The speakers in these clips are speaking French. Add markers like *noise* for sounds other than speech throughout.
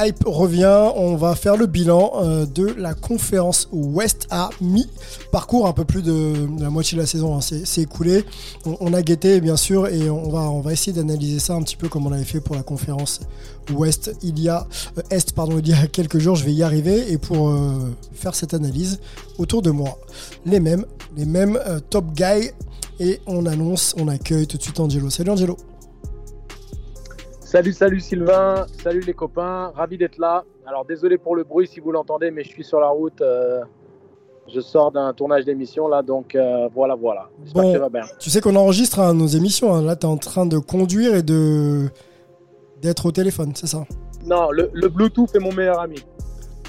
Hype revient, on va faire le bilan euh, de la conférence Ouest à mi-parcours, un peu plus de, la moitié de la saison hein, c'est écoulé. On, a guetté bien sûr et on va, on va essayer d'analyser ça un petit peu comme on l'avait fait pour la conférence Ouest il y a euh, Est pardon il y quelques jours. Je vais y arriver et pour euh, faire cette analyse autour de moi, les mêmes, les mêmes top guys et on annonce, on accueille tout de suite Angelo. Salut Angelo. Salut, salut Sylvain, salut les copains, ravi d'être là. Alors désolé pour le bruit si vous l'entendez, mais je suis sur la route. euh, je sors d'un tournage d'émission là, donc euh, voilà, voilà. J'espère Bon. que ça va bien. Tu sais qu'on enregistre hein, nos émissions. hein. Là, tu es en train de conduire et de d'être au téléphone, c'est ça? Non, le, le Bluetooth est mon meilleur ami.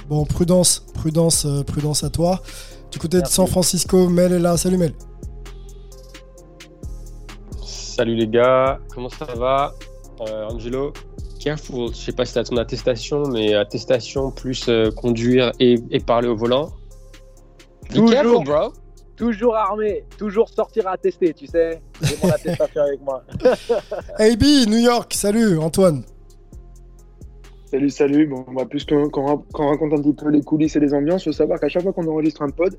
Bon, prudence, prudence, euh, prudence à toi. Du côté Merci. de San Francisco, Mel est là. Salut Mel. Salut les gars, comment ça va? Angelo, careful, je sais pas si t'as ton attestation, mais attestation plus euh, conduire et, et parler au volant. Be Toujours. careful, bro. Toujours armé, toujours sortir à tester, tu sais. J'ai mon attestation avec moi. *laughs* AB, New York. Salut Antoine. Salut, salut. Bon, on va plus qu'on raconte un petit peu les coulisses et les ambiances. Il faut savoir qu'à chaque fois qu'on enregistre un pod,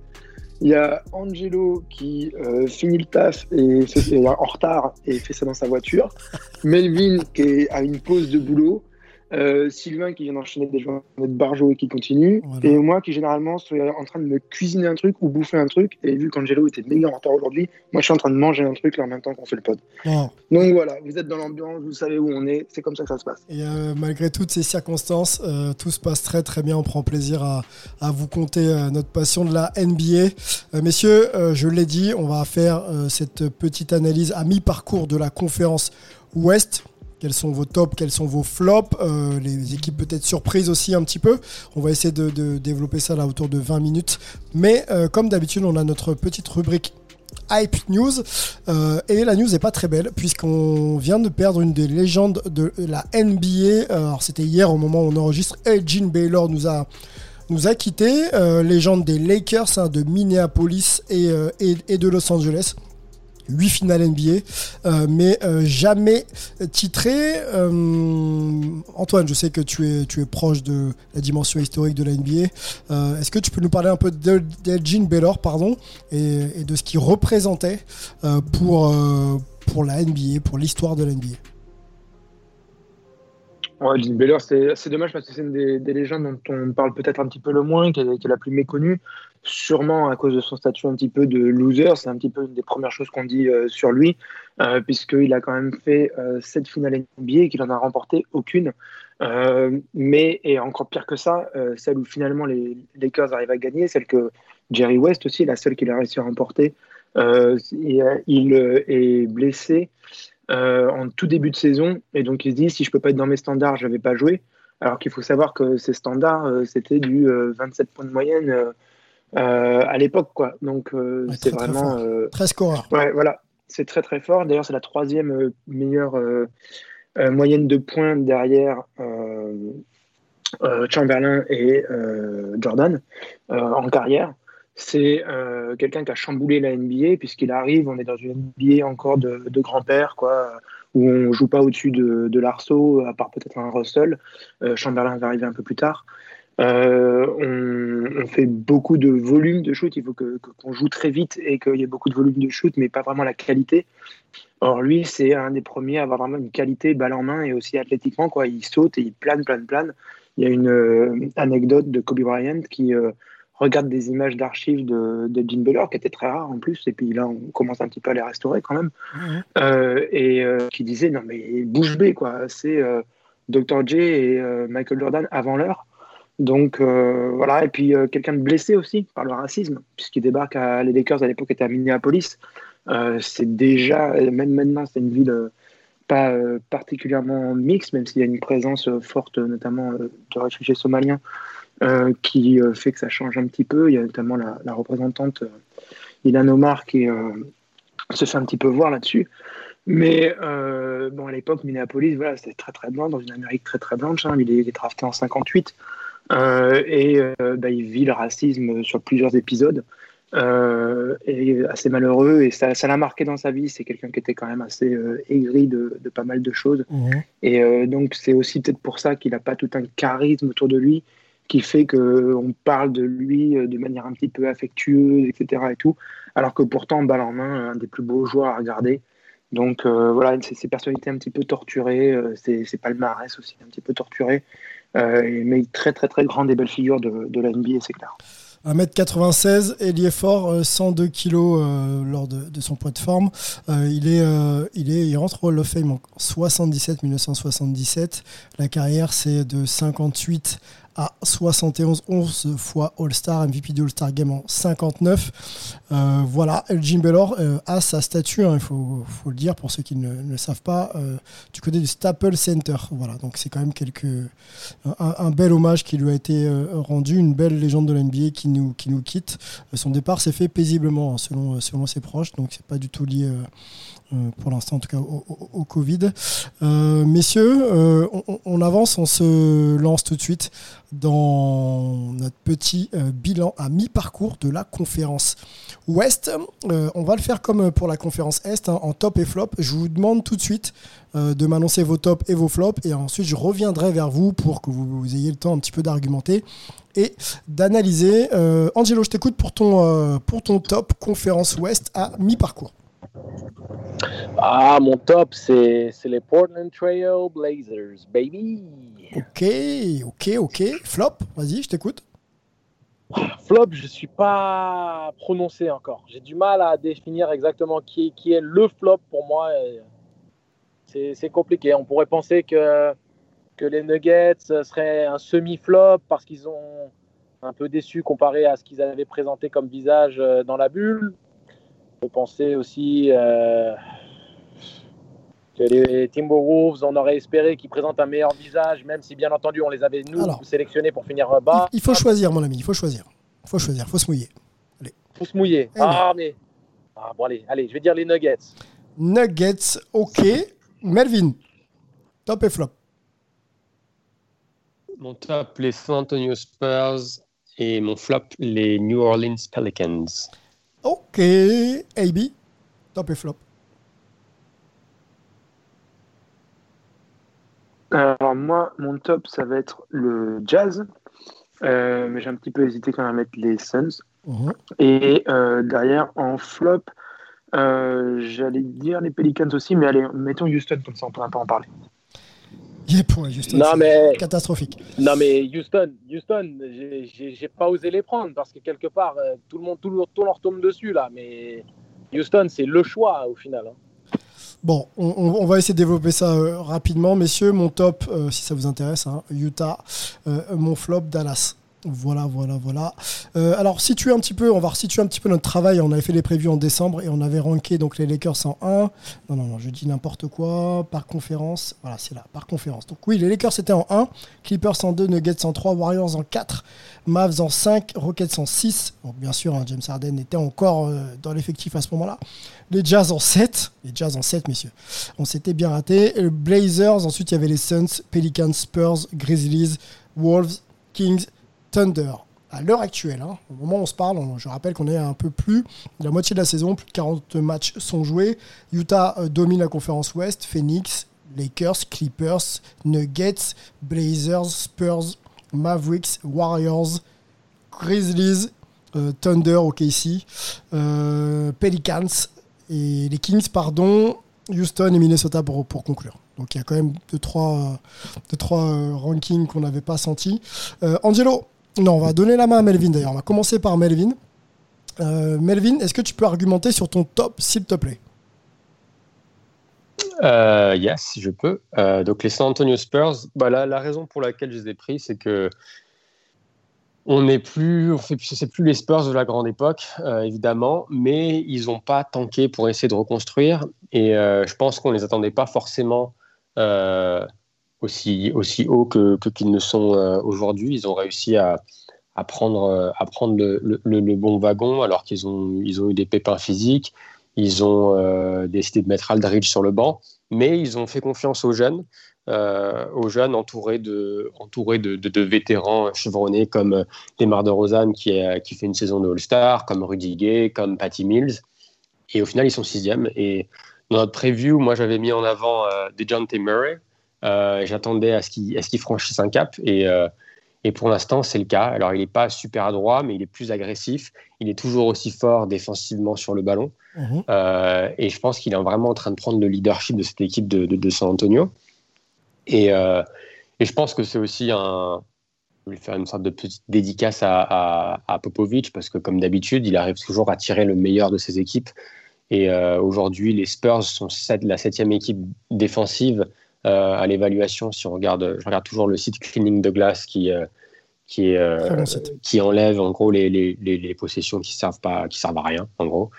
il y a Angelo qui euh, finit le taf et en retard et fait ça dans sa voiture. Melvin qui est à une pause de boulot. Euh, Sylvain qui vient d'enchaîner des journées de barjo et qui continue. Voilà. Et moi qui généralement suis en train de me cuisiner un truc ou bouffer un truc. Et vu qu'Angelo était méga en retard aujourd'hui, moi je suis en train de manger un truc là en même temps qu'on fait le pod. Bon. Donc voilà, vous êtes dans l'ambiance, vous savez où on est, c'est comme ça que ça se passe. Et euh, malgré toutes ces circonstances, euh, tout se passe très très bien. On prend plaisir à, à vous euh, notre passion de la NBA. Messieurs, je l'ai dit, on va faire cette petite analyse à mi-parcours de la conférence Ouest. Quels sont vos tops, quels sont vos flops, euh, les équipes peut-être surprises aussi un petit peu. On va essayer de, développer ça là autour de 20 minutes. Mais euh, comme d'habitude, on a notre petite rubrique Hype News. Euh, et la news n'est pas très belle, puisqu'on vient de perdre une des légendes de la NBA. Alors, c'était hier au moment où on enregistre. Elgin Baylor nous a, nous a quitté. Légende des Lakers, hein, de Minneapolis et, et de Los Angeles. 8 finales NBA, euh, mais euh, jamais titré. Euh, Antoine, je sais que tu es, proche de la dimension historique de la NBA. Est-ce que tu peux nous parler un peu d'El- d'Elgin Baylor pardon, et, de ce qu'il représentait pour, pour la NBA, pour l'histoire de la NBA Ouais, Jimmy Baylor, c'est dommage parce que c'est une des, des légendes dont on parle peut-être un petit peu le moins, qui est, la plus méconnue, sûrement à cause de son statut un petit peu de loser. C'est un petit peu une des premières choses qu'on dit euh, sur lui, euh, puisqu'il a quand même fait euh, sept finales NBA et qu'il en a remporté aucune. Euh, mais, et encore pire que ça, euh, celle où finalement les Lakers arrivent à gagner, celle que Jerry West aussi la seule qu'il a réussi à remporter. Euh, euh, il euh, est blessé euh, en tout début de saison et donc il se dit si je peux pas être dans mes standards, je vais pas jouer. Alors qu'il faut savoir que ces standards, euh, c'était du euh, 27 points de moyenne euh, euh, à l'époque, quoi. Donc euh, Ouais, c'est très vraiment euh, Très scoreur. Ouais, voilà, c'est très très fort. D'ailleurs, c'est la troisième euh, meilleure euh, euh, moyenne de points derrière euh, euh, Chamberlain et euh, Jordan euh, en carrière. C'est euh, quelqu'un qui a chamboulé la NBA puisqu'il arrive, on est dans une NBA encore de, grand-père, quoi, où on joue pas au-dessus de, de l'arceau, à part peut-être un Russell. Euh, Chamberlain va arriver un peu plus tard. Euh, on, fait beaucoup de volume de shoot. Il faut que- que- qu'on joue très vite et qu'il y ait beaucoup de volume de shoot, mais pas vraiment la qualité. Or, lui, c'est un des premiers à avoir vraiment une qualité balle en main et aussi athlétiquement. Quoi. Il saute et il plane, plane, plane. Il y a une anecdote de Kobe Bryant qui regarde des images d'archives de, de Jim Beller, qui étaient très rares en plus, et puis là, on commence un petit peu à les restaurer quand même, euh, et euh, qui disait non, mais bouge B, quoi, c'est euh, Dr. J et Michael Jordan avant l'heure. Donc voilà, et puis quelqu'un de blessé aussi par le racisme, puisqu'il débarque à les Lakers à l'époque était à Minneapolis. C'est déjà, même maintenant, c'est une ville pas particulièrement mixte, même s'il y a une présence forte, notamment de réfugiés somaliens, euh, qui euh, fait que ça change un petit peu. Il y a notamment la, la représentante euh, Ilan Omar qui se fait un petit peu voir là-dessus. Mais bon, à l'époque, Minneapolis, voilà, c'était très très blanc, dans une Amérique très très blanche. hein. Il, est, il est drafté en 58 euh, et bah, il vit le racisme sur plusieurs épisodes. Euh, et assez malheureux et ça ça l'a marqué dans sa vie c'est quelqu'un qui était quand même assez euh, aigri de, de pas mal de choses et euh, donc c'est aussi peut-être pour ça qu'il n'a pas tout un charisme autour de lui qui fait que on parle de lui euh, de manière un petit peu affectueuse etc et tout alors que pourtant balle en main un des plus beaux joueurs à regarder donc euh, voilà c'est ces personnalités un petit peu torturées euh, c'est c'est palmarès aussi un petit peu torturé mais très très très grande et belle figure de, de la NBA c'est clair 1m96, ailier fort, euh, 102 kg lors de, son poids de forme. Il, est, il, est, il rentre au Hall of Fame en 77, 1977. La carrière, c'est de 58 à 71, 11 fois All-Star, MVP du All-Star Game en 59. Euh, voilà, Elgin Baylor euh, a sa statue, hein, il faut, le dire pour ceux qui ne, le savent pas, euh, du côté du Staples Center. Voilà, donc c'est quand même quelques, un, bel hommage qui lui a été rendu, une belle légende de la NBA qui nous, qui nous quitte. Son départ s'est fait paisiblement, hein, selon, selon ses proches, donc c'est pas du tout lié. Euh, pour l'instant en tout cas au, Covid. Euh, messieurs, euh, on, avance, on se lance tout de suite dans notre petit bilan à mi-parcours de la conférence Ouest. On va le faire comme pour la conférence Est, hein, en top et flop. Je vous demande tout de suite de m'annoncer vos tops et vos flops, et ensuite je reviendrai vers vous pour que vous, ayez le temps un petit peu d'argumenter et d'analyser. Angelo, je t'écoute pour ton, pour ton top conférence Ouest à mi-parcours. Ah, mon top, c'est c'est les Portland Trail Blazers, baby. Ok, ok, ok. Flop, vas-y, je t'écoute. Flop, je suis pas prononcé encore. J'ai du mal à définir exactement qui, qui est le flop pour moi. c'est compliqué. On pourrait penser que, que les Nuggets seraient un semi-flop parce qu'ils ont un peu déçu comparé à ce qu'ils avaient présenté comme visage euh, dans la bulle. On peut penser aussi euh, que les Timberwolves, on aurait espéré qu'ils présentent un meilleur visage, même si bien entendu on les avait nous Alors. sélectionnés pour finir bas. Il faut choisir, mon ami, il faut choisir. Il faut choisir, il faut se mouiller. faut se mouiller. Eh ah, mais. Ah, bon, allez, allez, je vais dire les Nuggets. Nuggets, ok. Melvin, top et flop. Mon top, les San Antonio Spurs. Et mon flop, les New Orleans Pelicans. Ok. AB, top et flop. Alors moi, mon top, ça va être le jazz. Euh, mais j'ai un petit peu hésité quand même à mettre les Suns. Mhm. Et euh, derrière, en flop, euh, j'allais dire les Pelicans aussi, mais allez, mettons Houston, comme ça on pourra pas en parler. *laughs* Yeah, pour Houston, Non, mais- catastrophique. Non, mais Houston, Houston, j'ai- pas osé les prendre parce que quelque part, euh, tout le monde, tout, le- tout leur tombe dessus là. Mais Houston, c'est le choix au final. hein. Bon, on, on- on va essayer de développer ça euh, rapidement, messieurs. Mon top, euh, si ça vous intéresse, hein, Utah. Euh, mon flop, Dallas. Voilà, voilà, voilà. Euh, alors, situer un petit peu, on va resituer un petit peu notre travail. On avait fait les prévus en décembre et on avait ranké donc les Lakers en 1. Non, non, non, je dis n'importe quoi. Par conférence. Voilà, c'est là, par conférence. Donc, oui, les Lakers étaient en 1, Clippers en 2, Nuggets en 3, Warriors en 4, Mavs en 5, Rockets en 6. Donc, bien sûr, hein, James Harden était encore euh, dans l'effectif à ce moment-là. Les Jazz en 7. Les Jazz en 7, messieurs. On s'était bien raté. Blazers, ensuite, il y avait les Suns, Pelicans, Spurs, Grizzlies, Wolves, Kings, Thunder. À l'heure actuelle, hein, au moment où on se parle, je rappelle qu'on est à un peu plus de la moitié de la saison, plus de 40 matchs sont joués. Utah euh, domine la conférence Ouest, Phoenix, Lakers, Clippers, Nuggets, Blazers, Spurs, Mavericks, Warriors, Grizzlies, euh, Thunder, OKC, euh, Pelicans et les Kings, pardon, Houston et Minnesota pour, conclure. Donc il y a quand même deux, trois, deux, trois euh, rankings qu'on n'avait pas sentis. Euh, Angelo, Non, on va donner la main à Melvin d'ailleurs. On va commencer par Melvin. Euh, Melvin, est-ce que tu peux argumenter sur ton top, s'il te plaît? Euh, Yes, je peux. Euh, donc les San Antonio Spurs, bah, la, la, raison pour laquelle je les ai pris, c'est que on n'est plus, on fait, c'est plus les Spurs de la grande époque, évidemment, mais ils n'ont pas tanké pour essayer de reconstruire. Et je pense qu'on les attendait pas forcément aussi aussi haut que, qu'ils ne sont euh, aujourd'hui. Ils ont réussi à, à prendre à prendre le, le, bon wagon alors qu'ils ont ils ont eu des pépins physiques. Ils ont euh, décidé de mettre Aldridge sur le banc, mais ils ont fait confiance aux jeunes euh, aux jeunes entourés de, entourés de, de, vétérans chevronnés comme euh, Demar de Rosanne qui, qui fait une saison de All-Star, comme Rudy Gay, comme Patty Mills. Et au final, ils sont sixième. Et dans notre preview, moi, j'avais mis en avant euh, DeJounte Murray. Euh, J'attendais à ce qu'il qu franchisse un cap. Et, euh, et pour l'instant, c'est le cas. Alors, il n'est pas super adroit, mais il est plus agressif. Il est toujours aussi fort défensivement sur le ballon. Mmh. Euh, et je pense qu'il est vraiment en train de prendre le leadership de cette équipe de, de, de San Antonio. Et, euh, et, je pense que c'est aussi un. Je vais faire une sorte de petite dédicace à, à, à Popovic parce que, comme d'habitude, il arrive toujours à tirer le meilleur de ses équipes. Et euh, aujourd'hui, les Spurs sont sept, la septième équipe défensive à l'évaluation. Si on regarde, je regarde toujours le site Cleaning the Glass qui, euh, qui, est, bon qui enlève en gros les, les, les, les, possessions qui servent pas, qui servent à rien, en gros.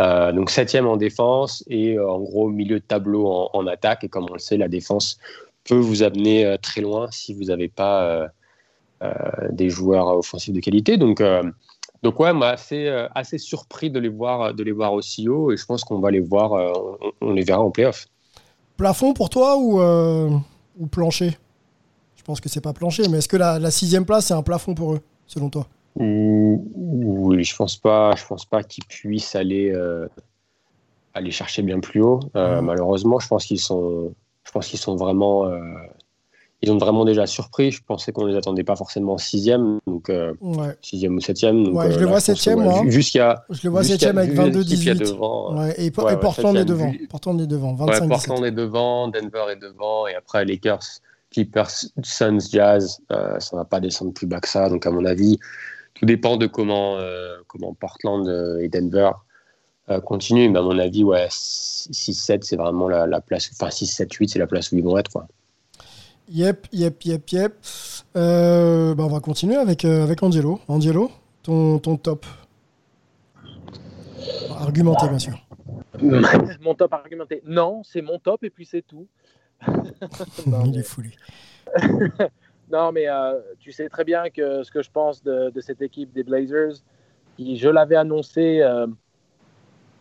Euh, donc septième en défense et en gros milieu de tableau en, en, attaque. Et comme on le sait, la défense peut vous amener euh, très loin si vous n'avez pas euh, euh, des joueurs offensifs de qualité. Donc, donc ouais, moi assez, assez surpris de les, voir, de les voir aussi haut et je pense qu'on va les voir, on, on, les verra en playoff. Plafond pour toi ou, euh, ou plancher? Je pense que c'est pas plancher, mais est-ce que la, la sixième place c'est un plafond pour eux, selon toi? Oui, je pense pas, je pense pas qu'ils puissent aller, euh, aller chercher bien plus haut. Euh, mmh. Malheureusement, je pense qu'ils sont, je pense qu'ils sont vraiment, euh, ils ont vraiment déjà surpris. Je pensais qu'on les attendait pas forcément sixième, donc euh, ouais. sixième ou septième. Donc, ouais, je euh, les vois septième, moi. Jusqu'à. Je les vois septième avec 22-18. Ouais, et, et Portland est devant. Portland est devant. 25 Portland est devant, Denver est devant, et après Lakers, Clippers, Suns, Jazz, euh, ça va pas descendre plus bas que ça. Donc à mon avis, tout dépend de comment comment Portland et Denver continue. Mais à mon avis, ouais, 6-7, c'est vraiment la, la, place. Enfin, 6-7-8, c'est la place où ils vont être. Quoi. Yep, yep, yep, yep. Euh, bah on va continuer avec, euh, avec Angelo. Angelo, ton, ton top. Argumenté, bien sûr. *laughs* mon top argumenté. Non, c'est mon top et puis c'est tout. *laughs* non, Il est fou, lui. *laughs* non, mais euh, tu sais très bien que ce que je pense de, de cette équipe des Blazers, qui, je l'avais annoncé euh,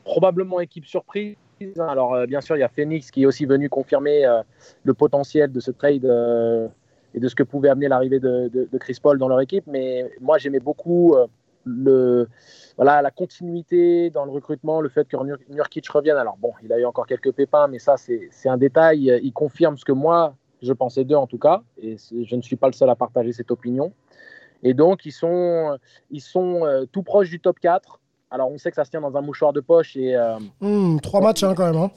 probablement équipe surprise. Alors, euh, bien sûr, il y a Phoenix qui est aussi venu confirmer euh, le potentiel de ce trade euh, et de ce que pouvait amener l'arrivée de, Chris Paul dans leur équipe. Mais moi, j'aimais beaucoup la continuité dans le recrutement, le fait que Nurkic revienne. Alors, bon, il a eu encore quelques pépins, mais ça, c'est un détail. Il confirme ce que moi, je pensais d'eux en tout cas. Et je ne suis pas le seul à partager cette opinion. Et donc, ils sont, ils sont tout proches du top 4. Alors, on sait que ça se tient dans un mouchoir de poche. et mmh, Trois matchs hein, quand même. Hein.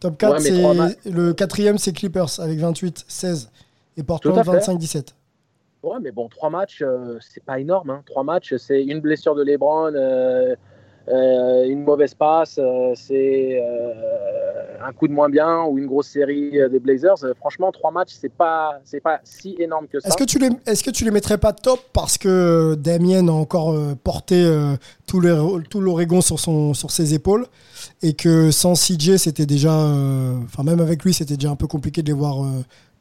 Top 4, ouais, c'est le quatrième, c'est Clippers avec 28-16 et Portland 25-17. Ouais, mais bon, trois matchs, euh, c'est pas énorme. Hein. Trois matchs, c'est une blessure de LeBron, euh, euh, une mauvaise passe, c'est un coup de moins bien ou une grosse série des Blazers. franchement, trois matchs, c'est pas, c'est pas si énorme que ça. Est-ce que tu les, est-ce que tu les mettrais pas top parce que Damien a encore porté tout, l'Oregon sur son, sur ses épaules et que sans CJ, c'était déjà, enfin même avec lui, c'était déjà un peu compliqué de les voir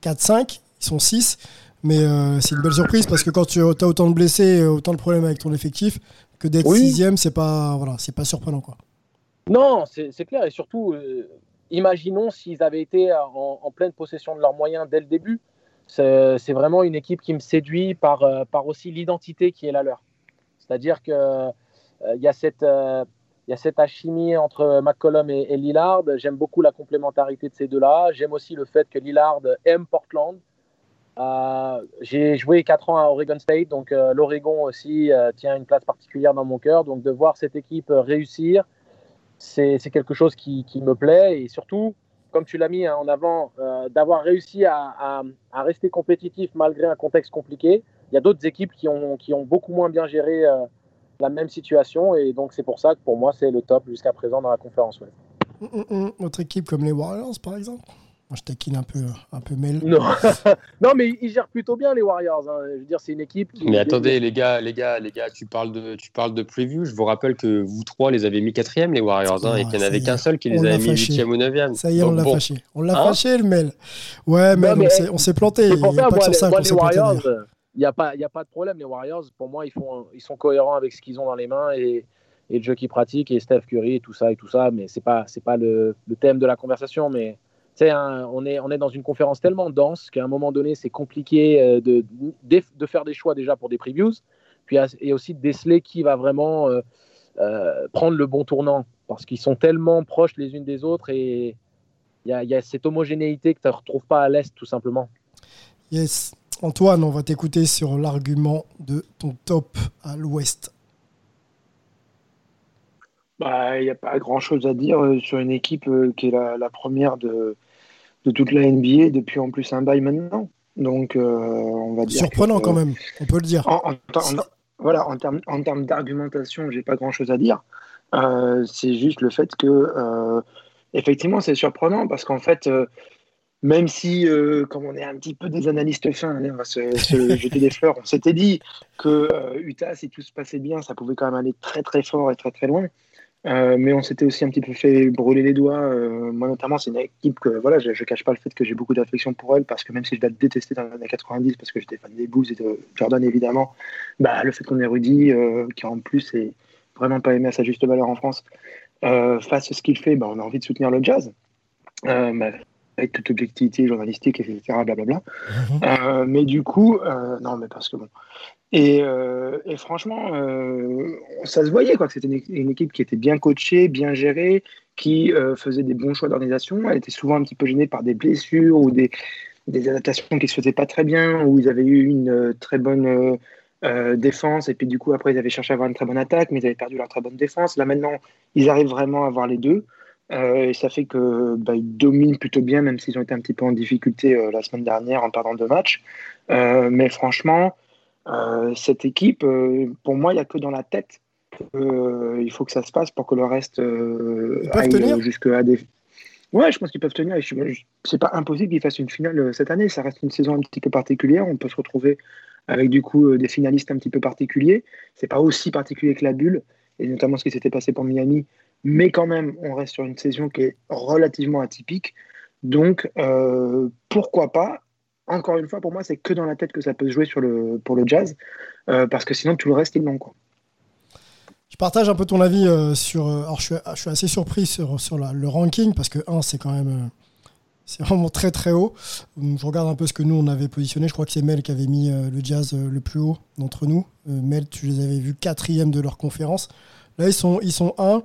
4-5. Ils sont 6. Mais euh, c'est une belle surprise parce que quand tu as autant de blessés, autant de problèmes avec ton effectif, que d'être oui. sixième, c'est pas, voilà, c'est pas surprenant. Quoi. Non, c'est clair. Et surtout, euh, imaginons s'ils avaient été en, en, pleine possession de leurs moyens dès le début. C'est vraiment une équipe qui me séduit par, euh, par aussi l'identité qui est la leur. C'est-à-dire qu'il euh, y il y a cette alchimie entre McCollum et, Lillard. J'aime beaucoup la complémentarité de ces deux-là. J'aime aussi le fait que Lillard aime Portland. Euh, j'ai joué 4 ans à Oregon State, donc euh, l'Oregon aussi euh, tient une place particulière dans mon cœur. Donc de voir cette équipe réussir, c'est quelque chose qui, me plaît. Et surtout, comme tu l'as mis hein, en avant, d'avoir réussi à, rester compétitif malgré un contexte compliqué. il y a d'autres équipes qui ont, beaucoup moins bien géré la même situation. Et donc, c'est pour ça que pour moi, c'est le top jusqu'à présent dans la conférence Ouest. Hum, hum, Autre équipe comme les Warriors, par exemple? Moi, je taquine un peu, un peu Mel. Non. *laughs* non, mais ils gèrent plutôt bien les Warriors. Hein. Je veux dire, c'est une équipe qui. Mais attendez, les gars, les gars, les gars, tu parles de, tu parles de preview. Je vous rappelle que vous trois les avez mis quatrième les Warriors, hein, et qu'il n'y en avait qu'un seul qui les avait mis huitième ou neuvième. Ça y est, on l'a fâché. On l'a hein fâché le Mel. Ouais, mais, on s'est planté. Il n'y a pas ça, les, Warriors, il n'y a pas, il a pas de problème. Les Warriors, pour moi, ils font, ils sont cohérents avec ce qu'ils ont dans les mains et, et le jeu qu'ils pratiquent et Steph Curry et tout ça et tout ça. Mais c'est pas, c'est pas le, le thème de la conversation, mais on, est, on est dans une conférence tellement dense qu'à un moment donné, c'est compliqué euh, de, de, faire des choix déjà pour des previews, puis et aussi de déceler qui va vraiment euh, euh, prendre le bon tournant, parce qu'ils sont tellement proches les unes des autres et il y, y a, cette homogénéité que tu ne retrouves pas à l'Est, tout simplement. Yes. Antoine, on va t'écouter sur l'argument de ton top à l'Ouest. Bah, il n'y a pas grand-chose à dire sur une équipe qui est la première de, de toute la NBA depuis en plus un bail maintenant. Donc, euh, on va dire. Surprenant quand même, on peut le dire. En, voilà, en termes en termes d'argumentation, j'ai pas grand chose à dire. Euh, c'est juste le fait que, euh, effectivement, c'est surprenant parce qu'en fait, même si, comme on est un petit peu des analystes fins, on va se, *laughs* jeter des fleurs, on s'était dit que Utah, si tout se passait bien, ça pouvait quand même aller très très fort et très très loin. Euh, mais on s'était aussi un petit peu fait brûler les doigts. Euh, moi, notamment, c'est une équipe que voilà, je, ne cache pas le fait que j'ai beaucoup d'affection pour elle parce que même si je la détestais dans les années 90 parce que j'étais fan des Bulls et de Jordan évidemment, bah, le fait qu'on ait Rudy, euh, qui en plus est vraiment pas aimé à sa juste valeur en France, face à ce qu'il fait, bah, on a envie de soutenir le jazz. Bah, avec toute objectivité journalistique, etc. Blablabla. Mhm. mais du coup, non, mais parce que bon, euh, et, franchement, euh, ça se voyait quoi, c'était une, équipe qui était bien coachée, bien gérée, qui euh, faisait des bons choix d'organisation. Elle était souvent un petit peu gênée par des blessures ou des, adaptations qui se faisaient pas très bien, où ils avaient eu une très bonne défense, et puis du coup, après, ils avaient cherché à avoir une très bonne attaque, mais ils avaient perdu leur très bonne défense. Là, maintenant, ils arrivent vraiment à avoir les deux. et ça fait que bah, dominent plutôt bien, même s'ils ont été un petit peu en difficulté la semaine dernière en perdant deux matchs. mais franchement, cette équipe, euh, pour moi, il n'y a que dans la tête. Euh, il faut que ça se passe pour que le reste aille jusqu'à des. Ouais, je pense qu'ils peuvent tenir. C'est pas impossible qu'ils fassent une finale cette année. Ça reste une saison un petit peu particulière. On peut se retrouver avec du coup des finalistes un petit peu particuliers. C'est pas aussi particulier que la bulle, et notamment ce qui s'était passé pour Miami. Mais quand même, on reste sur une saison qui est relativement atypique. Donc, pourquoi pas encore une fois, pour moi, c'est que dans la tête que ça peut se jouer pour le jazz, euh, parce que sinon, tout le reste est non. Quoi. Je partage un peu ton avis euh, sur. Euh, alors, je suis, assez surpris sur, sur le ranking, parce que 1, c'est quand même. c'est vraiment très très haut. Je regarde un peu ce que nous on avait positionné. Je crois que c'est Mel qui avait mis le jazz le plus haut d'entre nous. Mel, tu les avais vus quatrième de leur conférence. Là, ils sont, ils sont 1.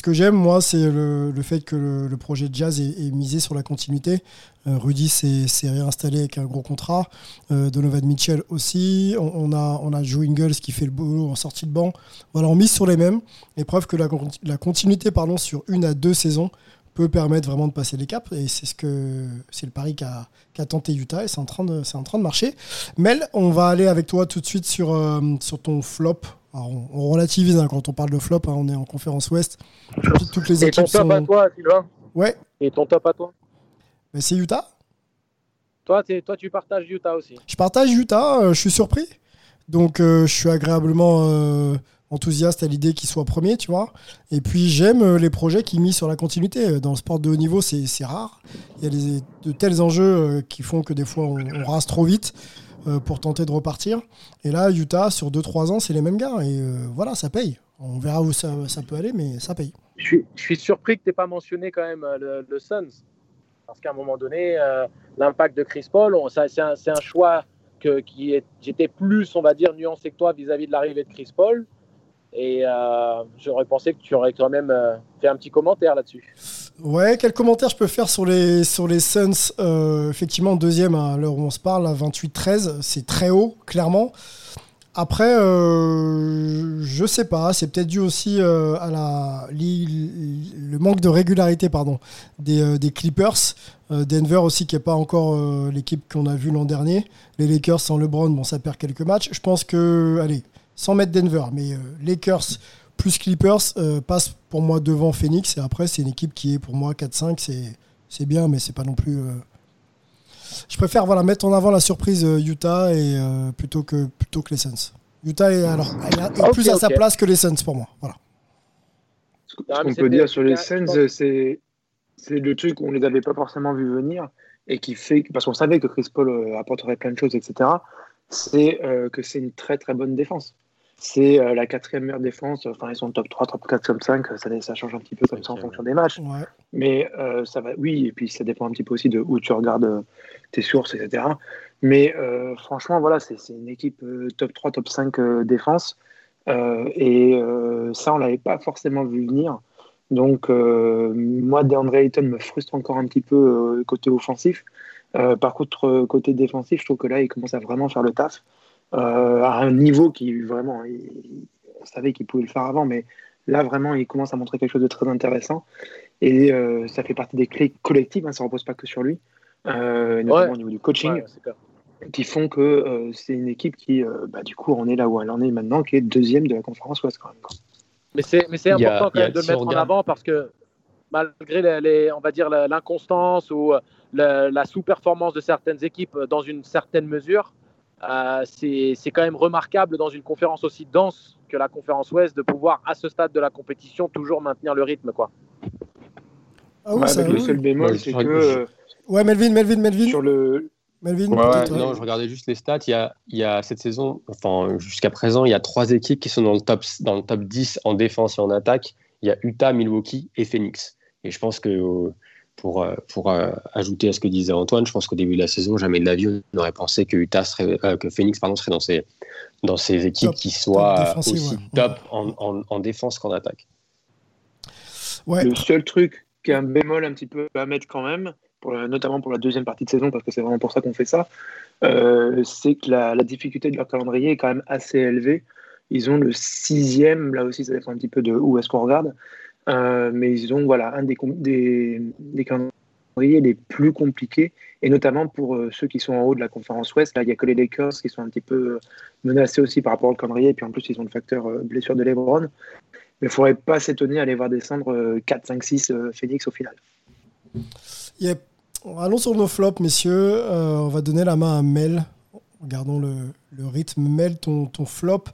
Ce que j'aime, moi, c'est le, fait que le, projet de jazz est, misé sur la continuité. Euh, Rudy s'est réinstallé avec un gros contrat. Euh, Donovan Mitchell aussi. On, a, on a Joe Ingles qui fait le boulot en sortie de banc. Voilà, on mise sur les mêmes. Et preuve que la, continuité pardon, sur une à deux saisons peut permettre vraiment de passer les caps. Et c'est ce que c'est le pari qu'a tenté Utah et c'est en, train de, en train de marcher. Mel, on va aller avec toi tout de suite sur, euh, sur ton flop on, relativise hein, quand on parle de flop, hein, on est en conférence ouest. Toutes les Et ton top à toi, Sylvain Ouais. Et ton top à toi Mais c'est Utah toi, toi, tu partages Utah aussi Je partage Utah, euh, je suis surpris. Donc, euh, je suis agréablement euh, enthousiaste à l'idée qu'il soit premier, tu vois. Et puis, j'aime les projets qui mis sur la continuité. Dans le sport de haut niveau, c'est rare. Il y a de tels enjeux qui font que des fois, on, on rase trop vite. Euh, pour tenter de repartir. Et là, Utah, sur 2-3 ans, c'est les mêmes gars. Et euh, voilà, ça paye. On verra où ça, peut aller, mais ça paye. Je suis, surpris que tu n'aies pas mentionné quand même euh, le, Suns. Parce qu'à un moment donné, l'impact de Chris Paul, c'est un, choix que, qui j'étais plus, on va dire, nuancé que toi vis-à-vis de l'arrivée de Chris Paul. Et j'aurais pensé que tu aurais quand même fait un petit commentaire là-dessus. Ouais, quel commentaire je peux faire sur les, sur les Suns euh, Effectivement, deuxième à l'heure où on se parle, à 28-13, c'est très haut, clairement. Après, euh, je sais pas, c'est peut-être dû aussi euh, à la, le manque de régularité pardon, des, euh, des Clippers. Euh, Denver aussi, qui n'est pas encore l'équipe qu'on a vue l'an dernier. Les Lakers sans LeBron, bon, ça perd quelques matchs. Je pense que, allez, sans mettre Denver, mais Lakers plus Clippers passe pour moi devant Phoenix. Et après, c'est une équipe qui est pour moi 4-5. C'est bien, mais c'est pas non plus je préfère voilà, mettre en avant la surprise euh, Utah et, euh, plutôt, que, plutôt que les Suns. Utah est, alors, plus à sa place que les Suns pour moi. Voilà. Ce qu'on peut dire sur les Suns, c'est, c'est le truc qu'on ne les avait pas forcément vu venir et qui fait, parce qu'on savait que Chris Paul euh, apporterait plein de choses, etc., c'est que c'est une très très bonne défense. C'est la quatrième meilleure défense. Enfin, ils sont top 3, top 4, top 5. Ça, ça change un petit peu comme ça en fonction des matchs. Mais ça va, oui, et puis ça dépend un petit peu aussi de où tu regardes tes sources, etc. Mais euh, franchement, voilà, c'est une équipe euh, top 3, top 5 euh, défense. et ça, on ne l'avait pas forcément vu venir. Donc, moi, DeAndre Ayton me frustre encore un petit peu côté offensif. par contre, côté défensif, je trouve que là, il commence à vraiment faire le taf. À un niveau qui vraiment, on savait qu'il pouvait le faire avant, mais là, vraiment, il commence à montrer quelque chose de très intéressant. Et ça fait partie des clés collectives, hein, ça ne repose pas que sur lui euh, notamment au niveau du coaching, qui font que euh, c'est une équipe qui, euh, bah, du coup, on est là où elle en est maintenant, qui est deuxième de la conférence Ouest quand même. Mais c'est, mais c'est important quand même de le mettre en avant parce que malgré les, on va dire l'inconstance ou la, la sous-performance de certaines équipes dans une certaine mesure, euh, c'est, c'est quand même remarquable dans une conférence aussi dense que la conférence Ouest de pouvoir à ce stade de la compétition toujours maintenir le rythme quoi. Ah oui, le seul bémol, c'est que Ouais, Melvin, Melvin, Melvin. Sur le. Melvin, non, je regardais juste les stats. Il y a, il y a cette saison, enfin jusqu'à présent, il y a trois équipes qui sont dans le top, dans le top 10 en défense et en attaque. Il y a Utah, Milwaukee et Phoenix. Et je pense que pour, pour euh, ajouter à ce que disait Antoine, je pense qu'au début de la saison, jamais de la vie, on aurait pensé que Utah serait, euh, que Phoenix pardon, serait dans ces, dans ces équipes qui soient aussi top en, en, en, défense qu'en attaque. Ouais. Le seul truc qui a un bémol un petit peu à mettre quand même, notamment pour la deuxième partie de saison, parce que c'est vraiment pour ça qu'on fait ça, euh, c'est que la, difficulté de leur calendrier est quand même assez élevée. Ils ont le sixième, là aussi ça dépend un petit peu de où est-ce qu'on regarde, euh, mais ils ont voilà, un des, des, calendriers les plus compliqués, et notamment pour euh, ceux qui sont en haut de la conférence Ouest. Là, il n'y a que les Lakers qui sont un petit peu menacés aussi par rapport au calendrier, et puis en plus ils ont le facteur blessure de LeBron. Mais il ne faudrait pas s'étonner à les voir descendre 4, 5, 6 Phoenix au final. Allons sur nos flops, messieurs. Euh, on va donner la main à Mel. Regardons le, rythme. Mel, ton flop.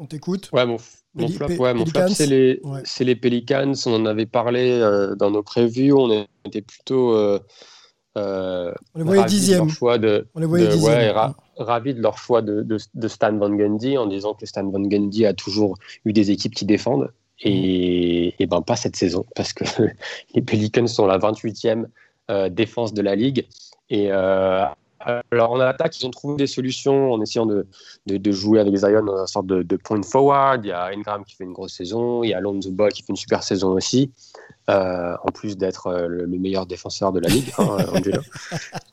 On t'écoute. Ouais, mon, mon flop, ouais, mon flop c'est les, ouais. les, Pelicans. On en avait parlé euh, dans nos prévues. On était plutôt. Euh, euh on les voyait dixième. Choix de, on les voyait de, dixième. Ouais, ra ravis de leur choix de, de, de, Stan Van Gundy en disant que Stan Van Gundy a toujours eu des équipes qui défendent. Et, et, ben pas cette saison, parce que *laughs* les Pelicans sont la 28e euh, défense de la ligue. Et alors en attaque, ils ont trouvé des solutions en essayant de, de, de jouer avec Zion dans une sorte de, de, point forward. Il y a Ingram qui fait une grosse saison, il y a Alonso Ball qui fait une super saison aussi, euh, en plus d'être euh, le, le, meilleur défenseur de la ligue, hein, *laughs* Angelo.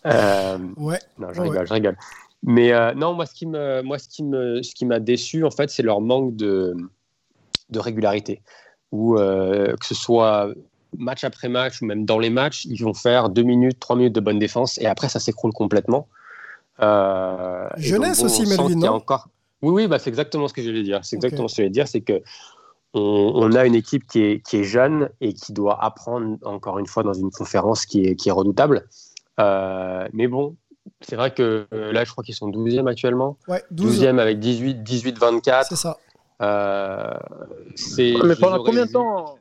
Euh, ouais. Non, je rigole, ouais. je rigole. Mais euh, non, moi, ce qui me, moi, ce qui me, ce qui m'a déçu, en fait, c'est leur manque de, de régularité. Ou que ce soit match après match ou même dans les matchs, ils vont faire deux minutes, trois minutes de bonne défense et après ça s'écroule complètement. Euh, Jeunesse donc, bon, aussi, Melvin, non encore... Oui, oui, bah, c'est exactement ce que je voulais dire. C'est exactement okay. ce que je voulais dire, c'est que on, on, a une équipe qui est, qui est jeune et qui doit apprendre encore une fois dans une conférence qui est, qui est redoutable. Euh, mais bon, c'est vrai que euh, là, je crois qu'ils sont 12e actuellement. Ouais, 12. 12e avec 18, 18 24. C'est ça. Euh, mais pendant combien de temps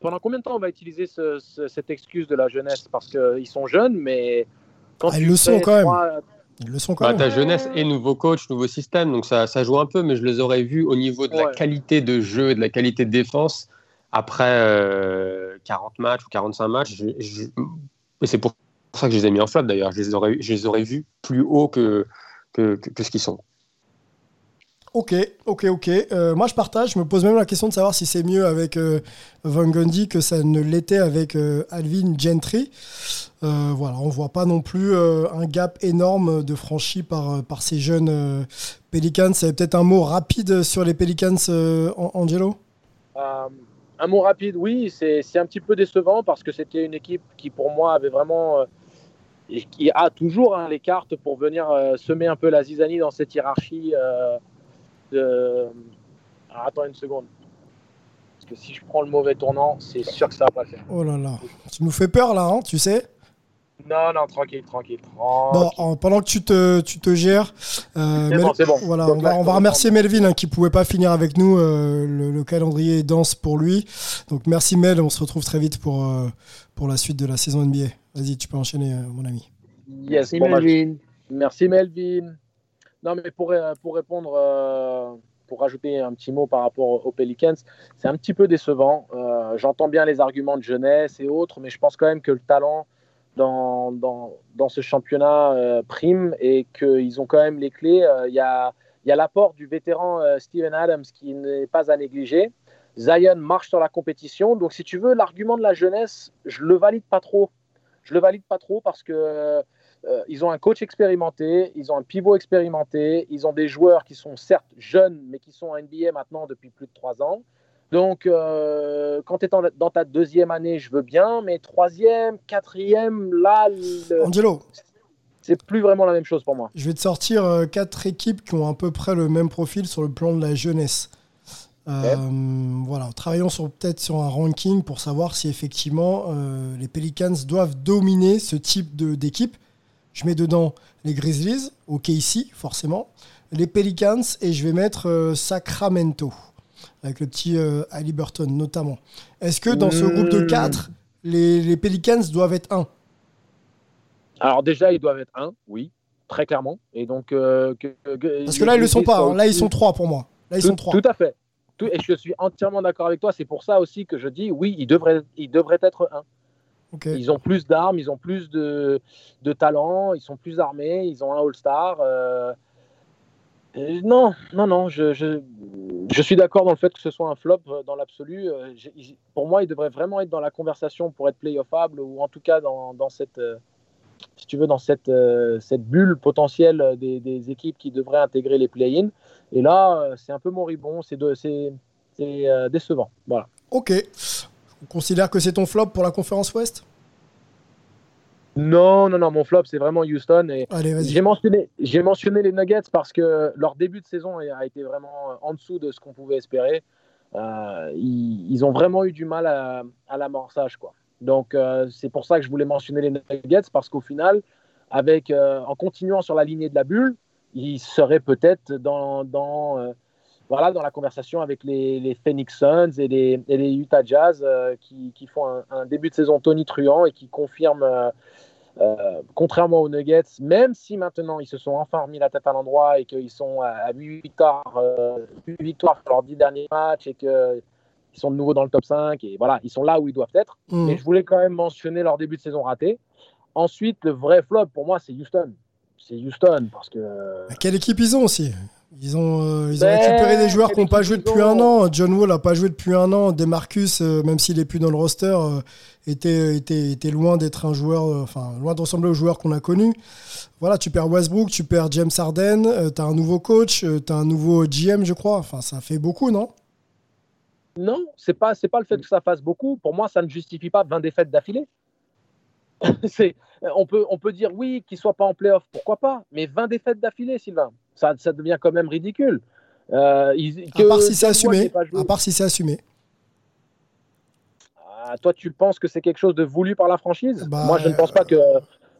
pendant combien de temps on va utiliser ce, ce, cette excuse de la jeunesse? Parce qu'ils sont jeunes, mais quand ah, ils le sont quand trois... même. Ils le sont quand bah, même. Ta jeunesse et nouveau coach, nouveau système, donc ça, ça joue un peu, mais je les aurais vus au niveau de ouais. la qualité de jeu et de la qualité de défense après euh, 40 matchs ou 45 matchs. Je, je... Et c'est pour ça que je les ai mis en flop d'ailleurs. Je, les aurais, je les aurais vus plus haut que, que, que, que ce qu'ils sont. Ok, ok, ok. Euh, moi, je partage. Je me pose même la question de savoir si c'est mieux avec euh, Van Gundy que ça ne l'était avec euh, Alvin Gentry. Voilà, on voit pas non plus un gap énorme de franchi par, ces jeunes Pelicans. Peut-être un mot rapide sur les Pelicans, An- Angelo? Un mot rapide, oui, c'est un petit peu décevant parce que c'était une équipe qui, pour moi, avait vraiment. qui a toujours hein, les cartes pour venir semer un peu la zizanie dans cette hiérarchie Alors, attends une seconde. Parce que si je prends le mauvais tournant, c'est sûr que ça va pas le faire. Oh là là, tu nous fais peur là, hein, tu sais Non, non, tranquille, tranquille. Bon, tranquille. en- pendant que tu te, tu te gères, euh, C'est bon, bon. Voilà, on va, on remercier Melvin hein, qui pouvait pas finir avec nous. euh, le, le calendrier est dense pour lui. Donc merci Mel, on se retrouve très vite pour, euh, pour la suite de la saison NBA. Vas-y, tu peux enchaîner, euh, mon ami. Yes, Merci bon, Melvin. Merci Melvin. Non, mais pour, euh, pour répondre, euh, pour rajouter un petit mot par rapport aux Pelicans, c'est un petit peu décevant. Euh, J'entends bien les arguments de jeunesse et autres, mais je pense quand même que le talent dans, dans, dans ce championnat prime et qu'ils ont quand même les clés. Il y a, y a l'apport du vétéran Steven Adams qui n'est pas à négliger. Zion marche sur la compétition. Donc, si tu veux, l'argument de la jeunesse, je le valide pas trop. Je le valide pas trop parce que euh, ils ont un coach expérimenté, ils ont un pivot expérimenté, ils ont des joueurs qui sont certes jeunes, mais qui sont en NBA maintenant depuis plus de trois ans. Donc, euh, quand tu es dans ta deuxième année, je veux bien, mais troisième, quatrième, là, le- Angelo, c'est plus vraiment la même chose pour moi. je vais te sortir euh, quatre équipes qui ont à peu près le même profil sur le plan de la jeunesse. Euh, Voilà, travaillons sur peut-être sur un ranking pour savoir si effectivement euh, les Pelicans doivent dominer ce type d'équipe. Je mets dedans les Grizzlies, OK ici, forcément, les Pelicans et je vais mettre euh, Sacramento, avec le petit euh, Halliburton notamment. Est-ce que dans ce groupe de 4, les, Pelicans doivent être 1 Alors déjà, ils doivent être 1, oui, très clairement. Et donc, euh, Parce que là, ils ne le sont pas, hein. là, ils sont 3 pour moi. Là, ils tout, sont Tout à fait. Et je suis entièrement d'accord avec toi. C'est pour ça aussi que je dis, oui, ils devraient, ils devraient être 1. Ils ont plus d'armes, ils ont plus de, de, talent, ils sont plus armés, ils ont un All-Star. Euh, non, non, non, je, je, suis d'accord dans le fait que ce soit un flop euh, dans l'absolu. Euh, pour moi, il devrait vraiment être dans la conversation pour être playoffable ou en tout cas dans, dans cette, si tu veux, dans cette, cette bulle potentielle des, des équipes qui devraient intégrer les play-in. Et là, c'est un peu moribond, c'est décevant. Voilà. Ok. On considère que c'est ton flop pour la conférence Ouest? Non, non, non, mon flop, c'est vraiment Houston. Et Allez, vas-y. j'ai mentionné, j'ai mentionné les Nuggets parce que leur début de saison a été vraiment en dessous de ce qu'on pouvait espérer. Euh, ils, ils ont vraiment eu du mal à, à l'amorçage, quoi. Donc euh, c'est pour ça que je voulais mentionner les Nuggets parce qu'au final, avec euh, en continuant sur la lignée de la bulle, ils seraient peut-être dans, dans euh, voilà, dans la conversation avec les, les Phoenix Suns et les, et les Utah Jazz euh, qui, qui font un, un début de saison tonitruant et qui confirment, euh, euh, contrairement aux Nuggets, même si maintenant ils se sont enfin remis la tête à l'endroit et qu'ils sont à, à 8 victoires, 8 victoires sur leurs 10 derniers matchs et qu'ils sont de nouveau dans le top 5 et voilà, ils sont là où ils doivent être. Mmh. Mais je voulais quand même mentionner leur début de saison raté. Ensuite, le vrai flop pour moi, c'est Houston. C'est Houston parce que Quelle équipe ils ont aussi? Ils ont, euh, ils ont Ben, récupéré des joueurs qui n'ont pas joué depuis ont un an. John Wall n'a pas joué depuis un an. Demarcus, euh, même s'il est plus dans le roster, euh, était, était, était loin d'être un joueur, enfin loin de ressembler au joueur qu'on a connu. Voilà, tu perds Westbrook, tu perds James Harden, tu as un nouveau coach, tu as un nouveau GM, je crois. Enfin, ça fait beaucoup, non? Non, c'est pas c'est pas le fait que ça fasse beaucoup. Pour moi, ça ne justifie pas 20 défaites d'affilée. *laughs* c'est on peut on peut dire oui qu'ils soient pas en playoff, pourquoi pas? Mais 20 défaites d'affilée, Sylvain, ça, ça devient quand même ridicule. Euh, ils- À part si c'est assumé. À part si c'est assumé. Ah, toi, tu penses que c'est quelque chose de voulu par la franchise? Bah, Moi, je ne pense pas que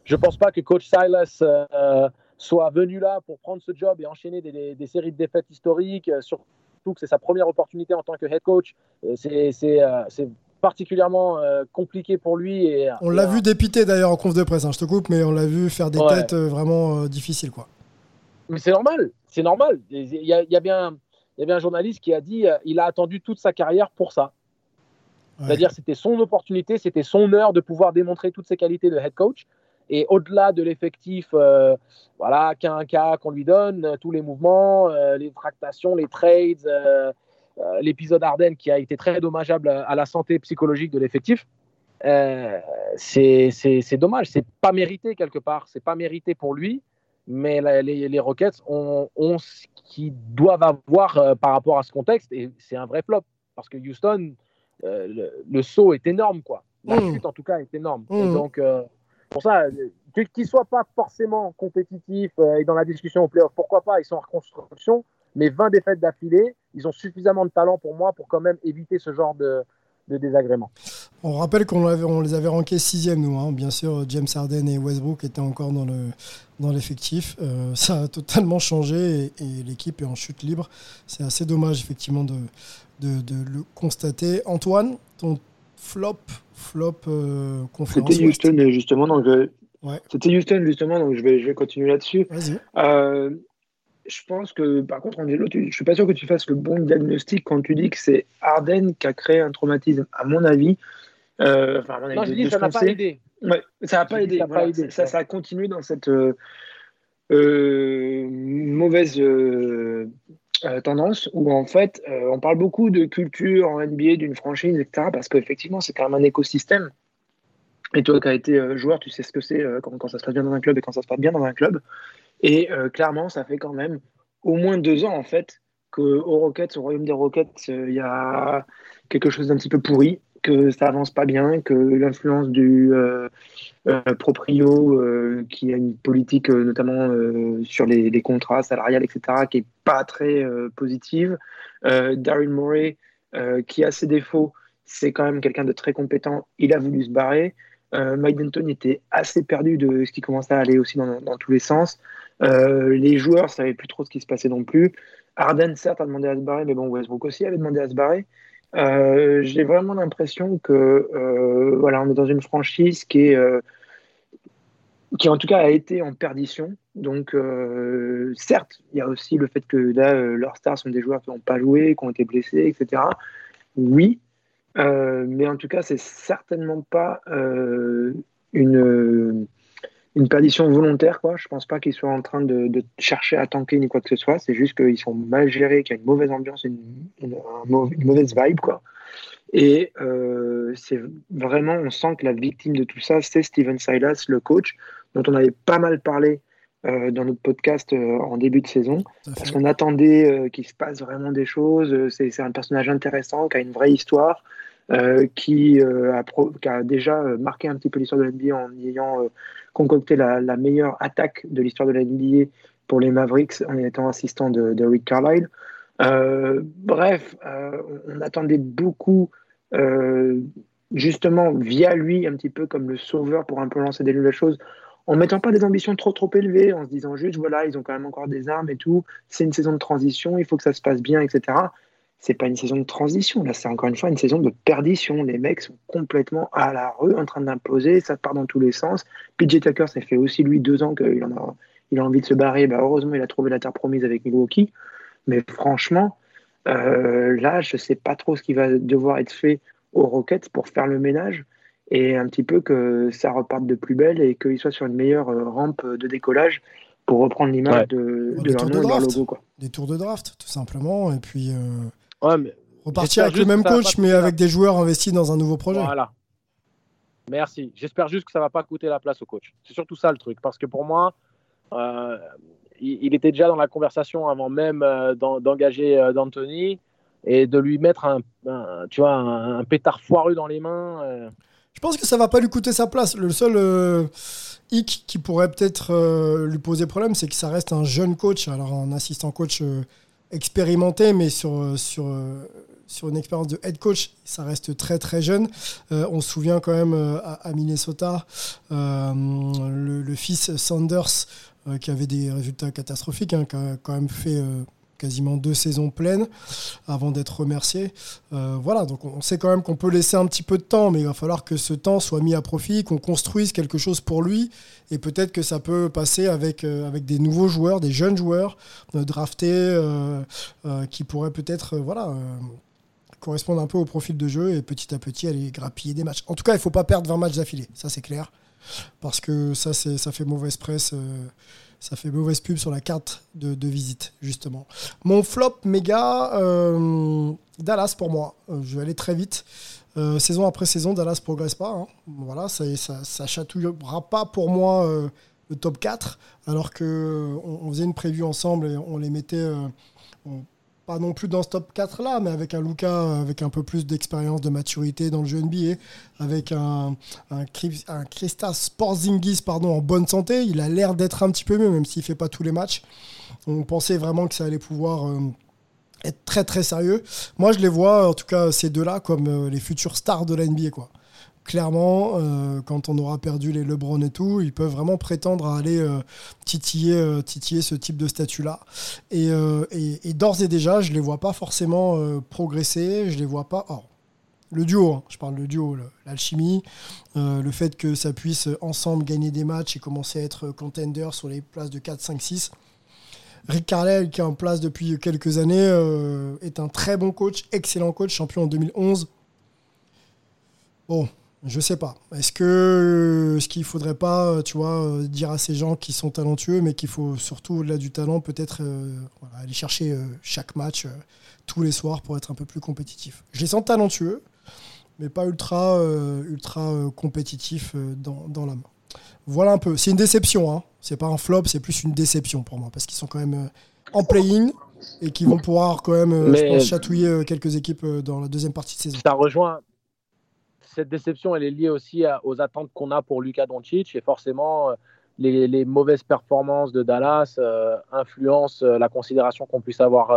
je pense pas que coach Silas euh, soit venu là pour prendre ce job et enchaîner des, des- des séries de défaites historiques. euh, surtout que c'est sa première opportunité en tant que head coach. Euh, C'est euh, particulièrement euh, compliqué pour lui. Et, On l'a vu dépité d'ailleurs en conf de presse. hein, je te coupe, mais on l'a vu faire des Ouais. têtes euh, vraiment euh, difficiles, quoi. Mais c'est normal, c'est normal. Il y, a, il y avait un, il y avait un journaliste qui a dit euh, il a attendu toute sa carrière pour ça. Ouais. C'est-à-dire c'était son opportunité, c'était son heure de pouvoir démontrer toutes ses qualités de head coach. Et au-delà de l'effectif, euh, voilà, qu'un cas qu'on lui donne, euh, tous les mouvements, euh, les tractations, les trades, l'épisode Arden qui a été très dommageable à, la santé psychologique de l'effectif. c'est dommage, c'est pas mérité quelque part, c'est pas mérité pour lui, mais les, les, Rockets ont, ont ce qu'ils doivent avoir par rapport à ce contexte et c'est un vrai flop parce que Houston, le, saut est énorme quoi. La mmh. chute en tout cas est énorme. Et mmh. donc pour ça, qu'ils ne soient pas forcément compétitifs euh, et dans la discussion au playoff, pourquoi pas, ils sont en reconstruction, mais 20 défaites d'affilée, ils ont suffisamment de talent pour moi pour quand même éviter ce genre de, désagrément. On rappelle qu'on on les avait rankés sixième, nous. Hein. Bien sûr, James Harden et Westbrook étaient encore dans, le, dans l'effectif. Euh, *laughs* ça a totalement changé et, l'équipe est en chute libre. C'est assez dommage, effectivement, de, de, de le constater. Antoine, ton flop, flop euh, conférence. C'était Houston, justement, donc je... C'était Houston, justement, donc je vais, je vais continuer là-dessus. Euh, je pense que, par contre, Angelo, je ne suis pas sûr que tu fasses le bon diagnostic quand tu dis que c'est Arden qui a créé un traumatisme, à mon avis. Euh, enfin, non, je dis ça n'a pas aidé. Ouais, ça n'a pas, aidé. Ça, pas aidé. Ça, continué dans cette euh, euh mauvaise tendance où en fait on parle beaucoup de culture en NBA, d'une franchise, etc. Parce qu'effectivement c'est quand même un écosystème. Et toi qui as été joueur, tu sais ce que c'est quand, quand, ça se passe bien dans un club et quand ça se passe bien dans un club. Et clairement ça fait quand même au moins deux ans en fait qu'au Rockets, au royaume des Rockets, il y a quelque chose d'un petit peu pourri, que ça avance pas bien, que l'influence du euh, proprio euh, qui a une politique euh, notamment sur les, contrats salariales, etc., qui est pas très positive. Darren Morey, qui a ses défauts, c'est quand même quelqu'un de très compétent. Il a voulu se barrer. Mike Denton était assez perdu de ce qui commençait à aller aussi dans, tous les sens. les joueurs savaient plus trop ce qui se passait non plus. Arden, certes, a demandé à se barrer, mais bon, Westbrook aussi avait demandé à se barrer. J'ai vraiment l'impression que voilà, on est dans une franchise qui est qui en tout cas a été en perdition. Donc, euh, certes, il y a aussi le fait que là, euh, leurs stars sont des joueurs qui n'ont pas joué, qui ont été blessés, etc. Oui, euh, mais en tout cas, c'est certainement pas une, une perdition volontaire. Quoi. Je pense pas qu'ils soient en train de, chercher à tanker ni quoi que ce soit. C'est juste qu'ils sont mal gérés, qu'il y a une mauvaise ambiance, une, une, une mauvaise vibe. Quoi. Et euh, c'est vraiment, on sent que la victime de tout ça, c'est Steven Silas, le coach, dont on avait pas mal parlé euh, dans notre podcast euh, en début de saison, parce qu'on attendait qu'il se passe vraiment des choses. C'est un personnage intéressant, qui a une vraie histoire, qui a, qui, a déjà marqué un petit peu l'histoire de l'NBA en ayant concocté la, la, meilleure attaque de l'histoire de l'NBA pour les Mavericks en étant assistant de, de Rick Carlisle. Euh, bref, euh, on attendait beaucoup, euh, justement, via lui, un petit peu comme le sauveur pour un peu lancer des nouvelles choses, en mettant pas des ambitions trop trop élevées, en se disant juste, voilà, ils ont quand même encore des armes et tout, c'est une saison de transition, il faut que ça se passe bien, etc. C'est pas une saison de transition, là, c'est encore une fois une saison de perdition. Les mecs sont complètement à la rue, en train d'imploser, ça part dans tous les sens. PJ Tucker, ça fait aussi lui deux ans qu'il en a, il a envie de se barrer. Bah, heureusement, il a trouvé la terre promise avec Milwaukee. Mais franchement, euh, là, je ne sais pas trop ce qui va devoir être fait aux Rockets pour faire le ménage et un petit peu que ça reparte de plus belle et qu'ils soient sur une meilleure euh, rampe de décollage pour reprendre l'image de, leur nom et leur logo. Quoi. Des tours de draft, tout simplement. Et puis euh, repartir avec le même coach, mais avec des joueurs investis dans un nouveau projet. Voilà. Merci. J'espère juste que ça ne va pas coûter la place au coach. C'est surtout ça le truc. Parce que pour moi, il, était déjà dans la conversation avant même euh, d'engager euh, d'Anthony et de lui mettre un, tu vois, un, pétard foireux dans les mains. Euh. Je pense que ça va pas lui coûter sa place. Le seul hic qui pourrait peut-être lui poser problème, c'est que ça reste un jeune coach, alors un assistant coach expérimenté, mais sur, sur, sur une expérience de head coach, ça reste très très jeune. on se souvient quand même à, Minnesota, le, le, fils Sanders euh, qui avait des résultats catastrophiques, hein, qui a quand même fait euh, quasiment deux saisons pleines avant d'être remercié. Euh, voilà, donc on sait quand même qu'on peut laisser un petit peu de temps, mais il va falloir que ce temps soit mis à profit, qu'on construise quelque chose pour lui, et peut-être que ça peut passer avec, avec des nouveaux joueurs, des jeunes joueurs draftés, qui pourraient peut-être voilà, correspondre un peu au profil de jeu et petit à petit aller grappiller des matchs. En tout cas, il ne faut pas perdre 20 matchs d'affilée, ça c'est clair. parce que ça, ça fait mauvaise presse. Ça fait mauvaise pub sur la carte de, visite, justement. Mon flop méga, Dallas pour moi. je vais aller très vite. saison après saison, Dallas progresse pas. Hein. Voilà, ça, ça, chatouillera pas pour moi le top 4, alors qu'on on faisait une prévue ensemble et on les mettait, euh, pas non plus dans ce top 4 là, mais avec un Luca avec un peu plus d'expérience, de maturité dans le jeu NBA, avec un, un, un Christas Porzingis pardon, en bonne santé. Il a l'air d'être un petit peu mieux, même s'il ne fait pas tous les matchs. On pensait vraiment que ça allait pouvoir. Euh, être très très sérieux. Moi je les vois, en tout cas ces deux-là, comme euh, les futurs stars de la NBA. Quoi clairement, euh, quand on aura perdu les LeBron et tout, ils peuvent vraiment prétendre à aller euh, titiller, euh, titiller ce type de statut-là. Et, d'ores et déjà, je ne les vois pas forcément progresser, je les vois pas... le duo, hein, je parle du duo, l'alchimie, le fait que ça puisse ensemble gagner des matchs et commencer à être contender sur les places de 4, 5, 6. Rick Carlisle, qui est en place depuis quelques années, est un très bon coach, excellent coach, champion en 2011. Bon, je sais pas. Est-ce que ce qu'il faudrait pas, tu vois, euh, dire à ces gens qui sont talentueux, mais qu'il faut surtout au-delà du talent, peut-être euh, aller chercher euh, chaque match tous les soirs pour être un peu plus compétitif. Je les sens talentueux, mais pas ultra, ultra compétitifs dans, la main. Voilà un peu. C'est une déception. Hein. C'est pas un flop, c'est plus une déception pour moi parce qu'ils sont quand même en play-in et qui vont pouvoir quand même, je pense, chatouiller quelques équipes dans la deuxième partie de saison. Ça rejoint cette déception, elle est liée aussi aux attentes qu'on a pour Luka Doncic et forcément euh, les, mauvaises performances de Dallas euh, influencent euh, la considération qu'on puisse avoir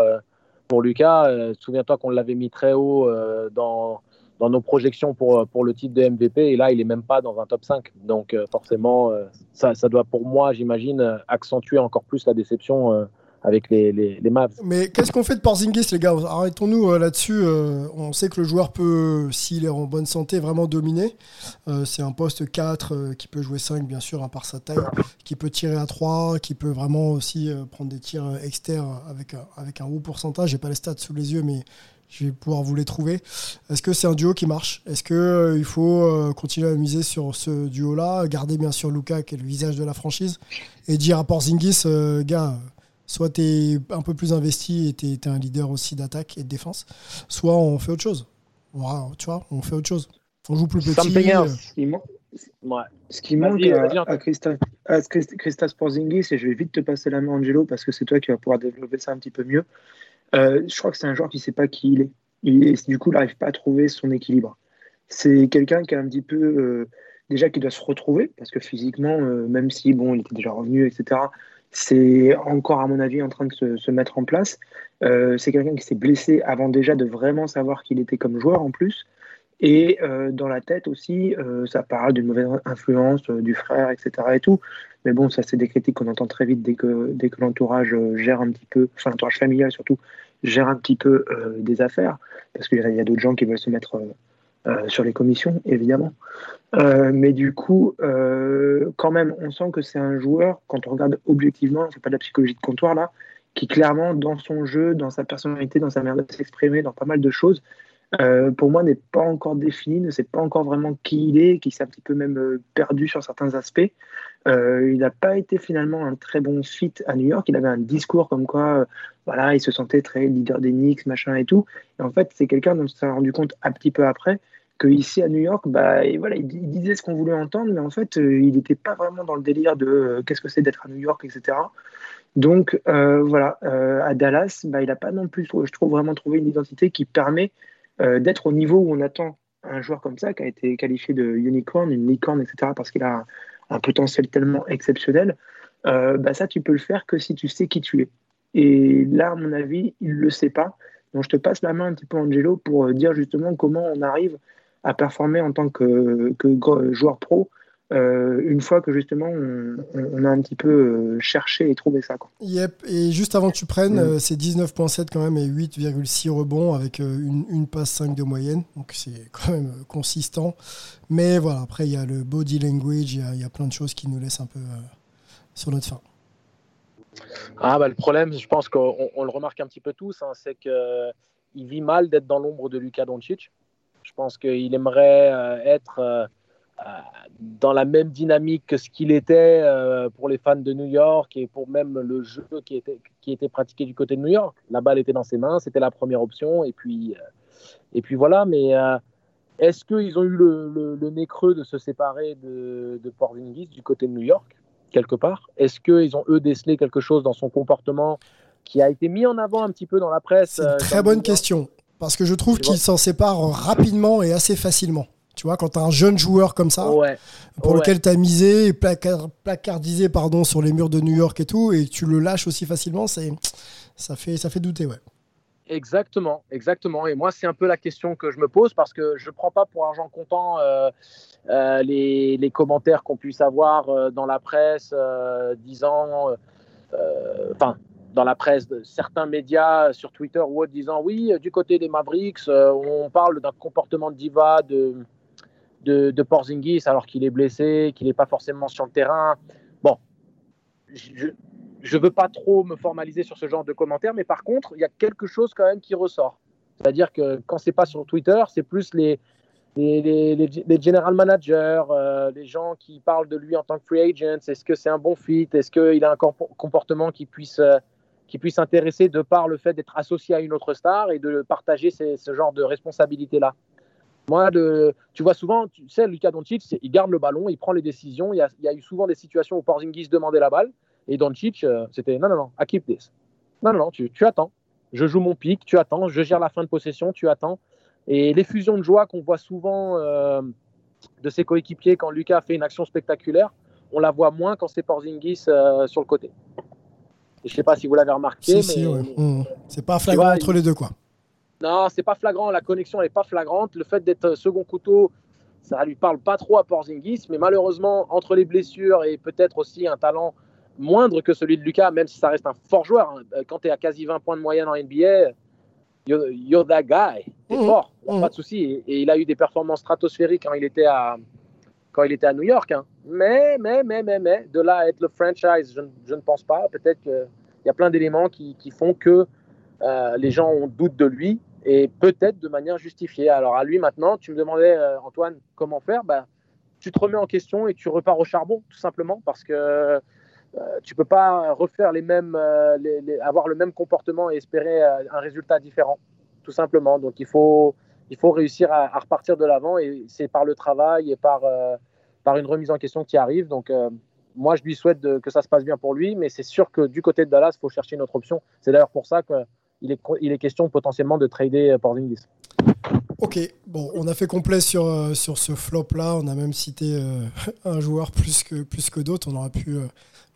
pour Luka. Souviens-toi qu'on l'avait mis très haut dans, nos projections pour, le titre de MVP et là, il n'est même pas dans un top 5. Donc forcément, ça doit pour moi, j'imagine, accentuer encore plus la déception avec les, les. Mais qu'est-ce qu'on fait de Porzingis, les gars? Arrêtons-nous euh, là-dessus. Euh, on sait que le joueur peut, s'il est en bonne santé, vraiment dominer. Euh, c'est un poste 4 qui peut jouer 5, bien sûr, à part sa taille, qui peut tirer à 3, qui peut vraiment aussi prendre des tirs externes avec, avec un haut pourcentage. J'ai pas les stats sous les yeux, mais je vais pouvoir vous les trouver. Est-ce que c'est un duo qui marche? Est-ce qu'il il faut continuer à miser sur ce duo-là Garder bien sûr Luca, qui est le visage de la franchise, et dire à Porzingis, gars Soit tu es un peu plus investi et tu es, un leader aussi d'attaque et de défense, soit on fait autre chose. tu vois, on fait autre chose. On joue plus petit. Euh. Ce qui, Ce qui manque à, à, Christas Porzingis, et je vais vite te passer la main, Angelo, parce que c'est toi qui vas pouvoir développer ça un petit peu mieux. Euh, je crois que c'est un joueur qui ne sait pas qui il est. Et du coup, il n'arrive pas à trouver son équilibre. C'est quelqu'un qui a un petit peu. Euh, déjà, qui doit se retrouver, parce que physiquement, même si, bon, il était déjà revenu, etc., c'est encore, à mon avis, en train de se, mettre en place. Euh, c'est quelqu'un qui s'est blessé avant déjà de vraiment savoir qu'il était comme joueur en plus. Et euh, dans la tête aussi, euh, ça parle d'une mauvaise influence du frère, etc. Et tout. Mais bon, ça, c'est des critiques qu'on entend très vite dès que, dès que l'entourage gère un petit peu, enfin l'entourage familial surtout, gère un petit peu des affaires. Parce qu'il y a, a d'autres gens qui veulent se mettre sur les commissions, évidemment. Euh, mais du coup, euh, quand même, on sent que c'est un joueur, quand on regarde objectivement, c'est pas de la psychologie de comptoir là, qui clairement, dans son jeu, dans sa personnalité, dans sa manière de s'exprimer, dans pas mal de choses, pour moi, n'est pas encore défini, ne sait pas encore vraiment qui il est, qui s'est un petit peu même perdu sur certains aspects. il n'a pas été finalement un très bon fit à New York. Il avait un discours comme quoi, voilà, il se sentait très leader des Knicks, machin et tout. Et en fait, c'est quelqu'un dont on s'est rendu compte un petit peu après ici à New York, bah, et voilà, il, disait ce qu'on voulait entendre, mais en fait, euh, il n'était pas vraiment dans le délire de euh, qu'est-ce que c'est d'être à New York, etc. Donc euh, voilà, à Dallas, bah, il n'a pas non plus, je trouve, vraiment trouvé une identité qui permet d'être au niveau où on attend un joueur comme ça, qui a été qualifié de unicorn, une licorne, etc., parce qu'il a un, potentiel tellement exceptionnel. bah, ça, tu peux le faire que si tu sais qui tu es. Et là, à mon avis, il ne le sait pas. Donc je te passe la main un petit peu, Angelo, pour dire justement comment on arrive à performer en tant que, joueur pro euh, une fois que justement on, a un petit peu euh, cherché et trouvé ça. Quoi. Yep, et juste avant que tu prennes, euh, c'est 19.7 quand même et 8,6 rebonds avec une, passe 5 de moyenne, donc c'est quand même consistant. Mais voilà, après il y a le body language, il y, a, plein de choses qui nous laissent un peu sur notre fin. Ah bah le problème, je pense qu'on le remarque un petit peu tous, hein, c'est qu'il vit mal d'être dans l'ombre de Lucas Doncic. Je pense qu'il aimerait euh, être euh, dans la même dynamique que ce qu'il était euh, pour les fans de New York et pour même le jeu qui était, qui était pratiqué du côté de New York. La balle était dans ses mains, c'était la première option, et puis, euh, et puis voilà. Mais euh, est-ce qu'ils ont eu le, le, nez creux de se séparer de, de Porzingis du côté de New York, quelque part? Est-ce qu'ils ont, eux, décelé quelque chose dans son comportement qui a été mis en avant un petit peu dans la presse C'est une très bonne question, parce que je trouve qu'il s'en sépare rapidement et assez facilement. Tu vois, quand tu as un jeune joueur comme ça, pour lequel tu as misé et placardisé pardon, sur les murs de New York et tout, et tu le lâches aussi facilement, ça fait, ça fait douter. Ouais. Exactement, exactement. Et moi, c'est un peu la question que je me pose parce que je ne prends pas pour argent comptant euh, euh, les, les, commentaires qu'on puisse avoir euh, dans la presse disant, enfin, dans la presse, de certains médias sur Twitter ou autres disant oui, du côté des Mavericks, on parle d'un comportement de diva, de, de, Porzingis alors qu'il est blessé, qu'il n'est pas forcément sur le terrain. Bon, je ne veux pas trop me formaliser sur ce genre de commentaires, mais par contre, il y a quelque chose quand même qui ressort. C'est-à-dire que quand c'est pas sur Twitter, c'est plus les, les, les, les, general managers, euh, les gens qui parlent de lui en tant que free agent. Est-ce que c'est un bon fit? Est-ce qu'il a un comportement qui puisse, euh, qui puisse intéresser de par le fait d'être associé à une autre star et de partager ce genre de responsabilité-là? Moi, tu vois souvent, tu sais, Lucas Doncic, il garde le ballon, il prend les décisions. Il y, a, eu souvent des situations où Porzingis demandait la balle et Doncic, euh, c'était non, non, non, I keep this. Non, non, non, tu, attends. Je joue mon pic, tu attends. Je gère la fin de possession, tu attends. Et l'effusion de joie qu'on voit souvent euh, de ses coéquipiers quand Lucas fait une action spectaculaire, on la voit moins quand c'est Porzingis euh, sur le côté. je ne sais pas si vous l'avez remarqué. mais, mmh. C'est pas flagrant entre les deux, quoi. Non, c'est pas flagrant. La connexion n'est pas flagrante. Le fait d'être second couteau, ça lui parle pas trop à Porzingis. Mais malheureusement, entre les blessures et peut-être aussi un talent moindre que celui de Lucas, même si ça reste un fort joueur, hein, quand tu es à quasi 20 points de moyenne en NBA, you're, that guy. Tu mmh. fort, mmh. pas de souci. Et, il a eu des performances stratosphériques quand il était à, quand il était à New York. Hein. Mais, mais, mais, mais, mais, de là à être le franchise, je, ne pense pas. Peut-être qu'il y a plein d'éléments qui, font que euh, les gens ont doute de lui et peut-être de manière justifiée. Alors à lui maintenant, tu me demandais, euh, Antoine, comment faire bah, Tu te remets en question et tu repars au charbon, tout simplement, parce que euh, tu peux pas refaire les mêmes, euh, avoir le même comportement et espérer un résultat différent, tout simplement. Donc il faut, il faut réussir à, repartir de l'avant et c'est par le travail et par, par une remise en question qui arrive. Donc moi, je lui souhaite que ça se passe bien pour lui, mais c'est sûr que du côté de Dallas, il faut chercher une autre option. C'est d'ailleurs pour ça que il est, question potentiellement de trader euh, Porzingis. Ok, bon, on a fait complet sur, euh, sur ce flop-là. On a même cité euh, *laughs* un joueur plus que, plus que d'autres. On aurait pu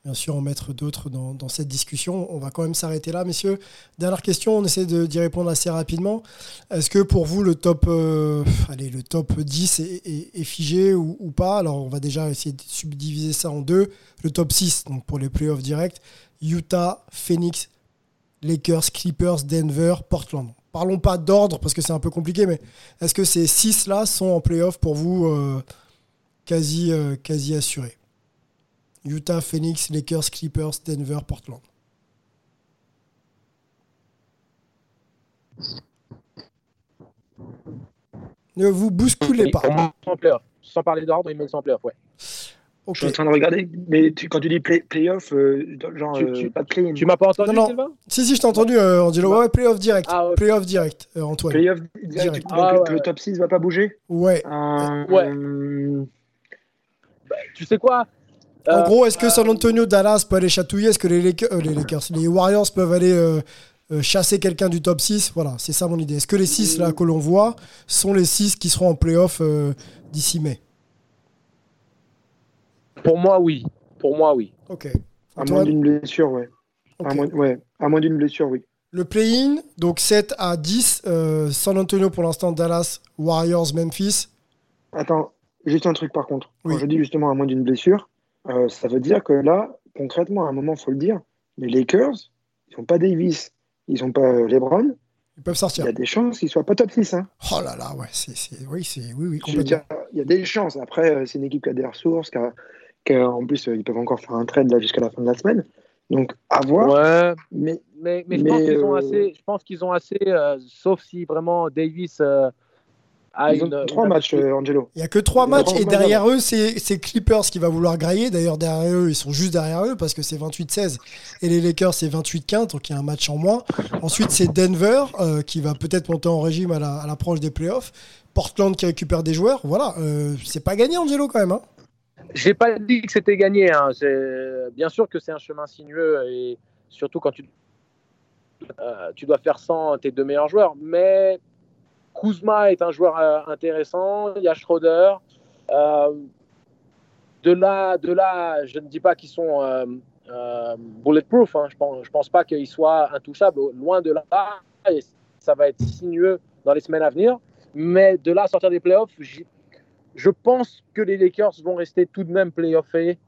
bien sûr en mettre d'autres dans, dans, cette discussion. On va quand même s'arrêter là, messieurs. Dernière question, on essaie d'y répondre assez rapidement. Est-ce que pour vous, le top, allez, le top 10 est, figé ou, ou, pas? Alors, on va déjà essayer de subdiviser ça en deux. Le top 6, donc pour les playoffs directs, Utah, Phoenix, Lakers, Clippers, Denver, Portland. Parlons pas d'ordre parce que c'est un peu compliqué, mais est-ce que ces six là sont en playoff pour vous euh, quasi, euh, quasi assurés Utah, Phoenix, Lakers, Clippers, Denver, Portland. Ne vous bousculez pas. Sans parler d'ordre, ils mettent en playoff, ouais. Je suis en train de regarder, mais quand tu dis play, playoff, euh, genre tu, tu, euh, Tu m'as pas entendu, non, non. Si, si, je t'ai entendu, euh, Angelo. Ouais, playoff direct. Ah, Playoff direct, euh, Antoine. Playoff direct. Ah, Donc, le top 6 va pas bouger? Ouais. ouais. Bah, tu sais quoi? En gros, est-ce que San Antonio, Dallas peut aller chatouiller? Est-ce que les Lakers, les, Lakers, les Warriors peuvent aller chasser quelqu'un du top 6 Voilà, c'est ça mon idée. Est-ce que les 6 là que l'on voit sont les 6 qui seront en playoff d'ici mai? Pour moi, oui. Pour moi, oui. Ok. À moins d'une blessure, ouais. À moins, ouais. À moins d'une blessure, oui. Le play-in, donc 7 à 10. Euh, San Antonio pour l'instant, Dallas, Warriors, Memphis. Attends, juste un truc par contre. Quand je dis justement à moins d'une blessure, euh, ça veut dire que là, concrètement, à un moment, il faut le dire, les Lakers, ils n'ont pas Davis, ils n'ont pas euh, LeBron. Ils peuvent sortir. Il y a des chances qu'ils ne soient pas top 6. Hein. Oh là là, ouais, c'est, oui, c'est, oui, oui, complètement. il y a des chances. Après, c'est une équipe qui a des ressources, qui a, en plus, euh, ils peuvent encore faire un trade là jusqu'à la fin de la semaine. Donc, à voir. Ouais, mais, mais, mais, je, pense qu'ils ont euh, assez, je pense qu'ils ont assez, euh, sauf si vraiment Davis à Ils ont une- trois une- matchs, euh, Angelo. Il y a que trois a matchs trois et derrière eux, c'est c'est Clippers qui va vouloir grailler. D'ailleurs, derrière eux, ils sont juste derrière eux parce que c'est 28-16 et les Lakers, c'est 28-15, donc il y a un match en moins. Ensuite, c'est Denver euh, qui va peut-être monter en régime à la- à l'approche des playoffs. Portland qui récupère des joueurs. Voilà, euh, c'est pas gagné, Angelo, quand même. hein. J'ai pas dit que c'était gagné. hein. Bien sûr que c'est un chemin sinueux et surtout quand tu, euh, tu dois faire sans tes deux meilleurs joueurs. Mais Kuzma est un joueur euh, intéressant. Il y a Schroeder. Euh, de là, de là, je ne dis pas qu'ils sont bulletproof. hein. Je pense, je pense pas qu'ils soient intouchables. Loin de là, ça va être sinueux dans les semaines à venir. Mais de là sortir des playoffs, je pense que les Lakers vont rester tout de même playoffés.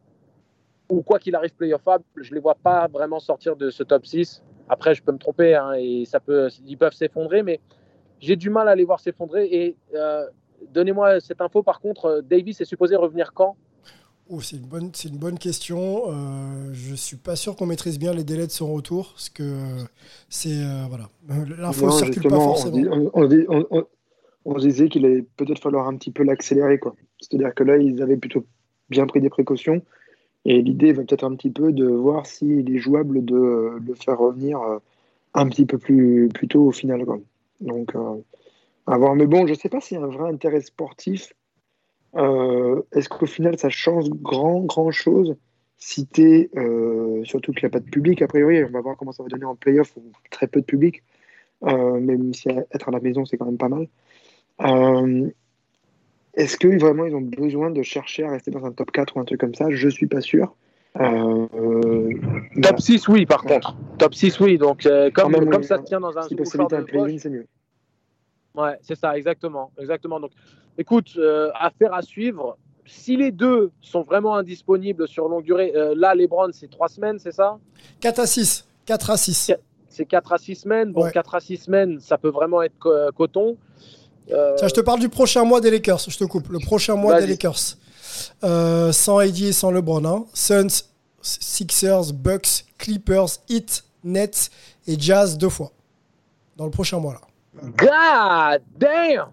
Ou quoi qu'il arrive playoffable, je ne les vois pas vraiment sortir de ce top 6. Après, je peux me tromper hein, et ça peut, ils peuvent s'effondrer, mais j'ai du mal à les voir s'effondrer. Et euh, donnez-moi cette info, par contre, euh, Davis est supposé revenir quand? Oh, c'est une bonne, c'est une bonne question. Euh, je suis pas sûr qu'on maîtrise bien les délais de son retour, parce que euh, c'est euh, voilà, l'info circule pas on, forcément. dit- on- on dit- on- on- se disait qu'il allait peut-être falloir un petit peu l'accélérer. quoi. C'est-à-dire que là, ils avaient plutôt bien pris des précautions. Et l'idée va peut-être un petit peu de voir s'il est jouable de euh, le faire revenir euh, un petit peu plus, tôt au final. Donc, euh, à voir. Mais bon, je ne sais pas s'il y a un vrai intérêt sportif. Est-ce qu'au final, ça change grand, grand chose si t'es, euh, surtout qu'il n'y a pas de public, a priori, on va voir comment ça va donner en playoff, très peu de public, même si être à la maison, c'est quand même pas mal. Euh, Est-ce que vraiment ils ont besoin de chercher à rester dans un top 4 ou un truc comme ça? Je suis pas sûr. Euh, euh, Top 6, oui, par contre. Top 6, oui. Donc, euh, comme, Quand même, comme oui. ça se tient dans un si s'éviter de un play-in, poche, c'est mieux. Ouais, c'est ça, exactement. exactement. Donc, écoute, euh, affaire à suivre. Si les deux sont vraiment indisponibles sur longue durée, euh, là, les Browns, c'est trois semaines, c'est ça? 4 à 6. 4 à 6. C'est 4 à 6 semaines. Bon, Ouais. 4 à 6 semaines, ça peut vraiment être co- euh, coton. Euh, Tiens, je te parle du prochain mois des Lakers. Je te coupe. Le prochain mois des Lakers. Euh, sans AD et sans LeBron. hein. Suns, Sixers, Bucks, Clippers, Heat, Nets et Jazz deux fois. Dans le prochain mois là. God damn!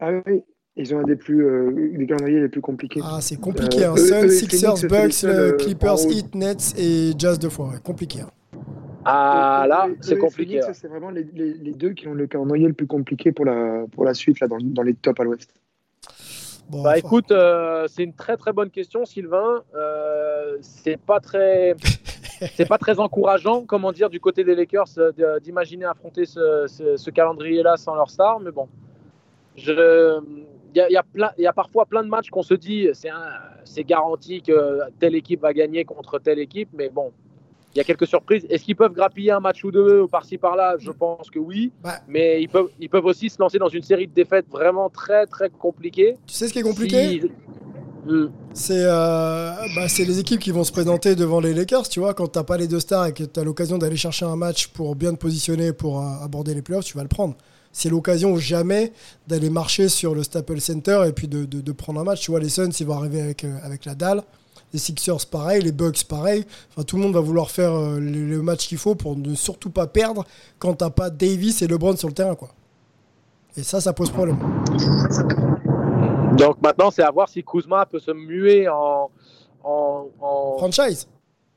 Ah oui, ils ont un des plus euh, des calendriers les plus compliqués. Ah, c'est compliqué. Euh, hein. Suns, Sixers, Bucks, euh, Clippers. Heat, Nets et Jazz deux fois. ouais. Compliqué. hein. Ah, là, c'est compliqué. Phoenix, C'est vraiment les, les- les deux qui ont le calendrier le plus compliqué pour la, pour la suite là, dans, dans les tops à l'ouest. Bon, Bah enfin, écoute, euh, c'est une très très bonne question, Sylvain. Euh, c'est pas très, *laughs* c'est pas très encourageant, comment dire, du côté des Lakers, euh, d'imaginer affronter ce, ce- ce calendrier-là sans leur star. Mais bon, je, il y a, il y a plein, il y a parfois plein de matchs qu'on se dit, c'est un- c'est garanti que telle équipe va gagner contre telle équipe, mais bon. Il y a quelques surprises. Est-ce qu'ils peuvent grappiller un match ou deux par-ci par-là? Je pense que oui. Bah. Mais ils peuvent, ils peuvent aussi se lancer dans une série de défaites vraiment très très compliquées. tu sais ce qui est compliqué? Si- Hmm. C'est euh, bah, c'est les équipes qui vont se présenter devant les Lakers, tu vois, quand t'as pas les deux stars et que tu as l'occasion d'aller chercher un match pour bien te positionner pour euh, aborder les playoffs, tu vas le prendre. C'est l'occasion ou jamais d'aller marcher sur le Staples Center et puis de, de- de prendre un match. Tu vois, les Suns, ils vont arriver avec, euh, avec la dalle. Les Sixers, pareil. Les Bucks, pareil. Enfin, tout le monde va vouloir faire euh, le, le match qu'il faut pour ne surtout pas perdre quand t'as pas Davis et LeBron sur le terrain, quoi. Et ça, ça pose problème. Donc maintenant, c'est à voir si Kuzma peut se muer en, en, en- Franchise.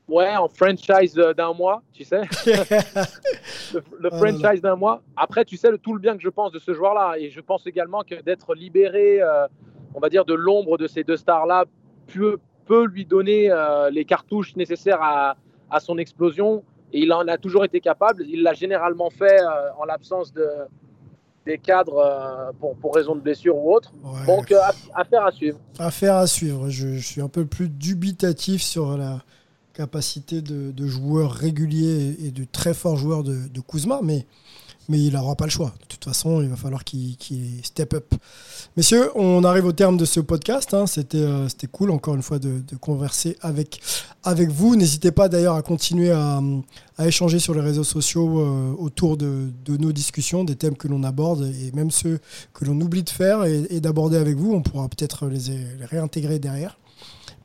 ouais, en franchise euh, d'un mois, tu sais. *laughs* le le Ah, franchise d'un mois. Après, tu sais le, tout le bien que je pense de ce joueur-là. Et je pense également que d'être libéré, euh, on va dire, de l'ombre de ces deux stars-là peut, peut lui donner euh, les cartouches nécessaires à, à son explosion. Et il en a toujours été capable. Il l'a généralement fait euh, en l'absence de, des cadres euh, pour, pour raison de blessure ou autre. Ouais. Donc, aff- affaire à suivre. Affaire à suivre. Je, je suis un peu plus dubitatif sur la capacité de, de joueur régulier et de très fort joueur de, de Kuzma, mais, mais il n'aura pas le choix. De toute façon, il va falloir qu'il step up. Messieurs, on arrive au terme de ce podcast. hein. C'était euh, cool, encore une fois, de, converser avec, avec vous. N'hésitez pas d'ailleurs à continuer à, échanger sur les réseaux sociaux euh, autour de, nos discussions, des thèmes que l'on aborde et même ceux que l'on oublie de faire et, d'aborder avec vous. On pourra peut-être les, les réintégrer derrière.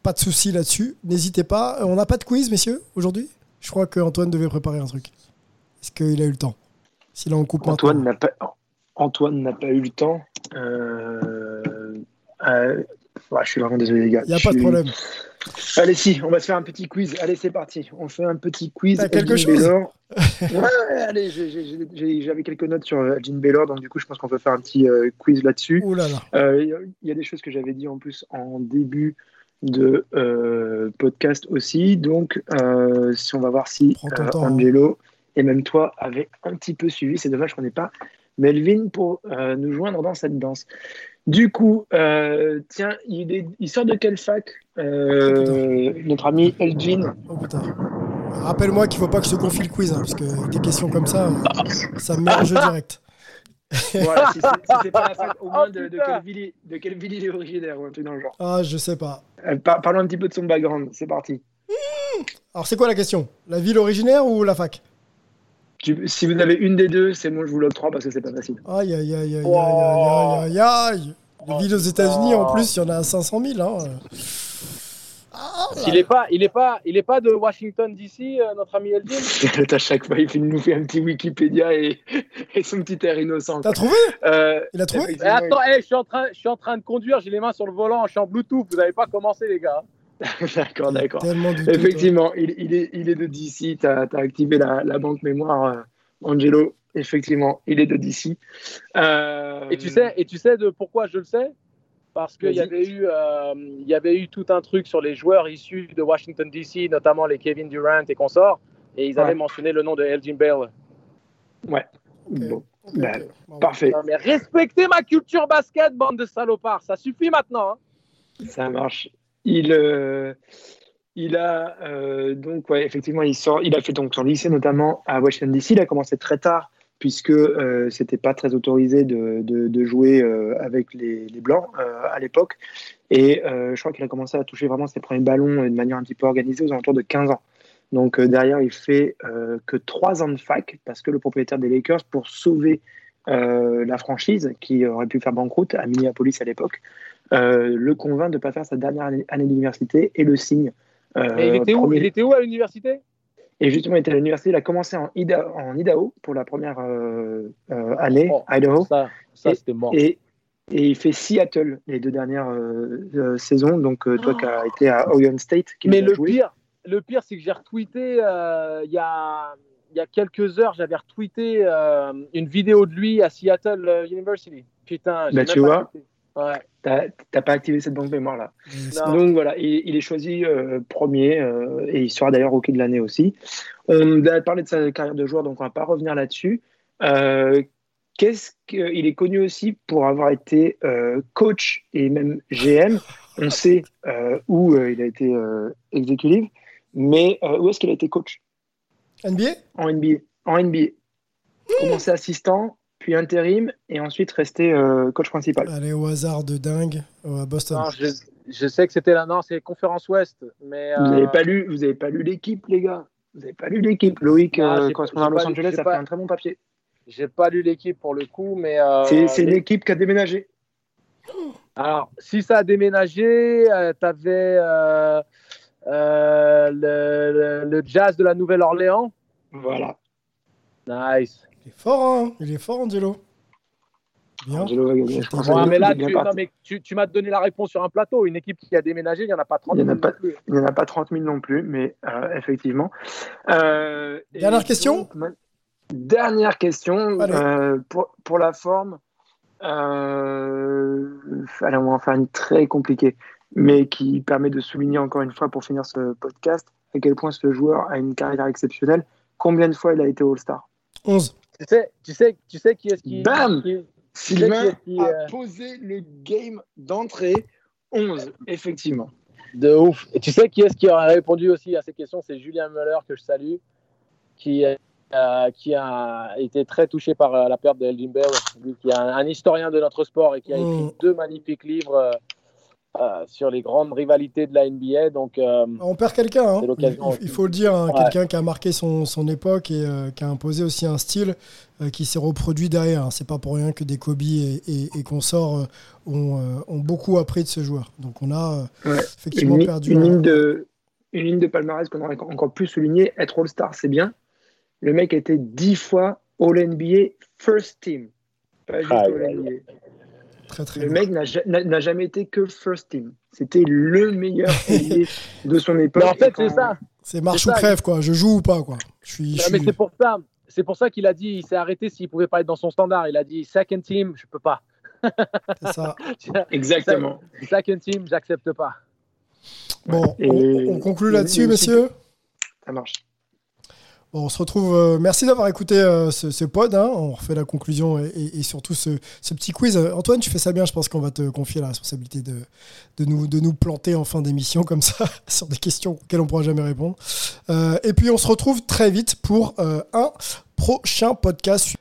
Pas de souci là-dessus. N'hésitez pas. On n'a pas de quiz, messieurs, aujourd'hui? Je crois qu'Antoine devait préparer un truc. Est-ce qu'il a eu le temps? Coupe Antoine n'a pas, Antoine n'a pas eu le temps. Euh, euh, ouais, je suis vraiment désolé, les gars. Il n'y a pas de problème. Allez, si, on va se faire un petit quiz. Allez, c'est parti. On fait un petit quiz. T'as quelque Elgin chose. Ouais, allez, j'avais quelques notes sur Elgin Baylor, donc du coup, je pense qu'on peut faire un petit euh, quiz là-dessus. Ouh là là. Euh, Il y a- il des choses que j'avais dit en plus en début de euh, podcast aussi. Donc, si on va voir si temps, hein. Et même toi avez un petit peu suivi. C'est dommage qu'on n'ait pas Melvin pour euh, nous joindre dans cette danse. Du coup, euh, tiens, il, est- il sort de quelle fac euh, Notre ami Elgin? Oh putain. Rappelle-moi qu'il faut pas que je te confie le quiz, hein, parce que des questions comme ça, euh, ça me met en jeu direct. Voilà, si c'est pas la fac, au moins Oh, de, de putain. quelle ville, il- de quelle ville il est originaire ou un truc dans le genre. Ah, je sais pas. Euh, par- parlons un petit peu de son background. C'est parti. Alors, c'est quoi la question? La ville originaire ou la fac? Tu- si vous avez une des deux, c'est moi je vous l'octroie parce que c'est pas facile. Aïe, aïe, aïe, aïe, Oh. aïe, aïe, aïe, aïe. Les villes aux États-Unis, en plus, il y en a 500 000. Hein. Ah, là Il est pas, il est pas, il est pas de Washington DC, euh, notre ami Elgin. *laughs* à chaque fois, il fait- nous fait un petit Wikipédia et, et son petit air innocent. T'as trouvé? Euh, Il a trouvé? Effectivement, attends, hey, je suis en train, je suis en train de conduire, j'ai les mains sur le volant, je suis en Bluetooth. Vous n'avez pas commencé, les gars. *laughs* D'accord, d'accord. Effectivement, il, il est, il est de DC. Tu as, activé la, la banque mémoire, euh, Angelo. Effectivement, il est de DC. Euh, Et tu sais, et tu sais de pourquoi je le sais? Parce qu'il y avait eu, euh, il y avait eu tout un truc sur les joueurs issus de Washington DC, notamment les Kevin Durant et consorts, et ils avaient Ouais. mentionné le nom de Elgin Bale. Bon, Ok, bah, ok. Bon, parfait. Non, mais respectez ma culture basket, bande de salopards. Ça suffit maintenant. hein. Ça marche. Il, euh, il a euh, donc effectivement il sort, il a fait donc son lycée notamment à Washington DC. Il a commencé très tard puisque euh, c'était pas très autorisé de, jouer euh, avec les, blancs à l'époque. Et je crois qu'il a commencé à toucher vraiment ses premiers ballons de manière un petit peu organisée aux alentours de 15 ans. Donc derrière, il fait que trois ans de fac parce que le propriétaire des Lakers, pour sauver la franchise qui aurait pu faire banqueroute à Minneapolis à l'époque, le convainc de ne pas faire sa dernière année, année d'université et le signe. euh, Mais il était où premier- Il était où à l'université? Et justement, il était à l'université. Il a commencé en, Ida- en Idaho pour la première euh, euh, année, Oh, Idaho. Ça, ça c'était mort. Et, et il fait Seattle les deux dernières euh, euh, saisons. Donc, euh, toi qui as été à Oregon State, qui Mais le pire, le pire, c'est que j'ai retweeté euh, il y a il y a quelques heures, j'avais retweeté euh, une vidéo de lui à Seattle euh, University. Putain, j'ai Bah, tu vois. Ouais. T'as pas activé cette banque mémoire là. mais Non. Donc voilà, il, il est choisi euh, premier euh, et il sera d'ailleurs rookie de l'année aussi. On a parlé de sa carrière de joueur, donc on va pas revenir là-dessus. Euh, Qu'est-ce qu'il est connu aussi pour avoir été euh, coach et même GM. On *laughs* sait euh, où euh, il a été euh, exécutif, mais euh, où est-ce qu'il a été coach? NBA en NBA. En NBA. Commencé assistant, puis intérim, et ensuite resté euh, coach principal. Allez, au hasard de dingue, euh, à Boston. Non, je, je sais que c'était là. Non, c'est Conférence Ouest. Mais, Vous euh, n'avez pas lu, vous avez pas lu l'équipe, les gars. Vous n'avez pas lu l'équipe. Loïc, Ah, euh, correspondant à Los Angeles, j'ai a pas- fait un très bon papier. J'ai pas lu l'équipe pour le coup, mais. euh, C'est l'équipe qui a déménagé. Alors, si ça a déménagé, euh, t'avais euh, euh, le, le- le jazz de la Nouvelle-Orléans. Voilà. Nice. Il est fort, hein Il est fort, Angelo. Bien. Angelo va gagner, je pense. Ouais, mais là, tu, parti. non, mais tu, tu m'as donné la réponse sur un plateau. Une équipe qui a déménagé, il n'y en a pas 30 Il y en a 000 pas- non plus. Il n'y en a pas 30 000 non plus, mais euh, effectivement. Euh, et Dernière question donc, ma- Dernière question. Euh, pour, pour la forme, euh, allez, on va en faire une très compliquée, mais qui permet de souligner encore une fois pour finir ce podcast à quel point ce joueur a une carrière exceptionnelle. Combien de fois il a été All-Star? 11. Tu sais, tu sais, tu sais qui est-ce qui. Bam qui- Sylvain qui- a euh, posé le game d'entrée 11, effectivement. De ouf. Et tu sais qui est-ce qui aurait répondu aussi à ces questions? C'est Julien Muller, que je salue, qui, euh, qui a été très touché par euh, la perte de Elgin Bell, lui qui est un, un historien de notre sport et qui a écrit Mm. deux magnifiques livres euh, sur les grandes rivalités de la NBA. Donc, euh, On perd quelqu'un, hein. Il, faut le dire, hein, Ouais. quelqu'un qui a marqué son, son époque et euh, qui a imposé aussi un style euh, qui s'est reproduit derrière. hein. C'est pas pour rien que des Kobe et, et- et consorts euh, ont, euh, ont beaucoup appris de ce joueur. Donc on a euh, Ouais. effectivement une, perdu. une un- ligne de, une ligne de palmarès qu'on aurait encore plus souligné. Être All-Star, c'est bien. Le mec a été dix fois All-NBA First Team. Pas juste All-NBA. Très, très Le mec n'a ja- n'a n'a jamais été que first team. C'était le meilleur *laughs* de son époque. Mais en fait, c'est ça. C'est marche ou crève, quoi. Je joue ou pas, quoi. Je suis. Non, je mais suis- c'est pour ça. C'est pour ça qu'il a dit, il s'est arrêté s'il pouvait pas être dans son standard. Il a dit second team, je peux pas. c'est ça. *laughs* Exactement. Second team, j'accepte pas. Bon, Et- on, on conclut là-dessus, messieurs. Ça marche. Bon, on se retrouve. euh, merci d'avoir écouté euh, ce, pod. hein. On refait la conclusion et, surtout ce, petit quiz. Euh, Antoine, tu fais ça bien. Je pense qu'on va te confier la responsabilité de, nous, de nous planter en fin d'émission comme ça sur des questions auxquelles on pourra jamais répondre. Euh, et puis on se retrouve très vite pour euh, un prochain podcast.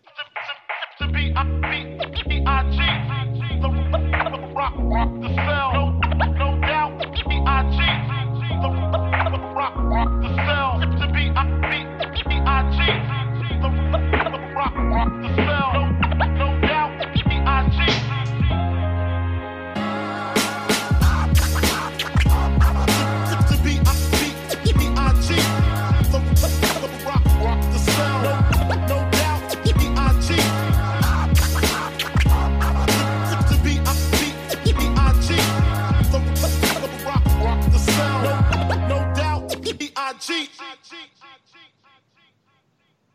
See,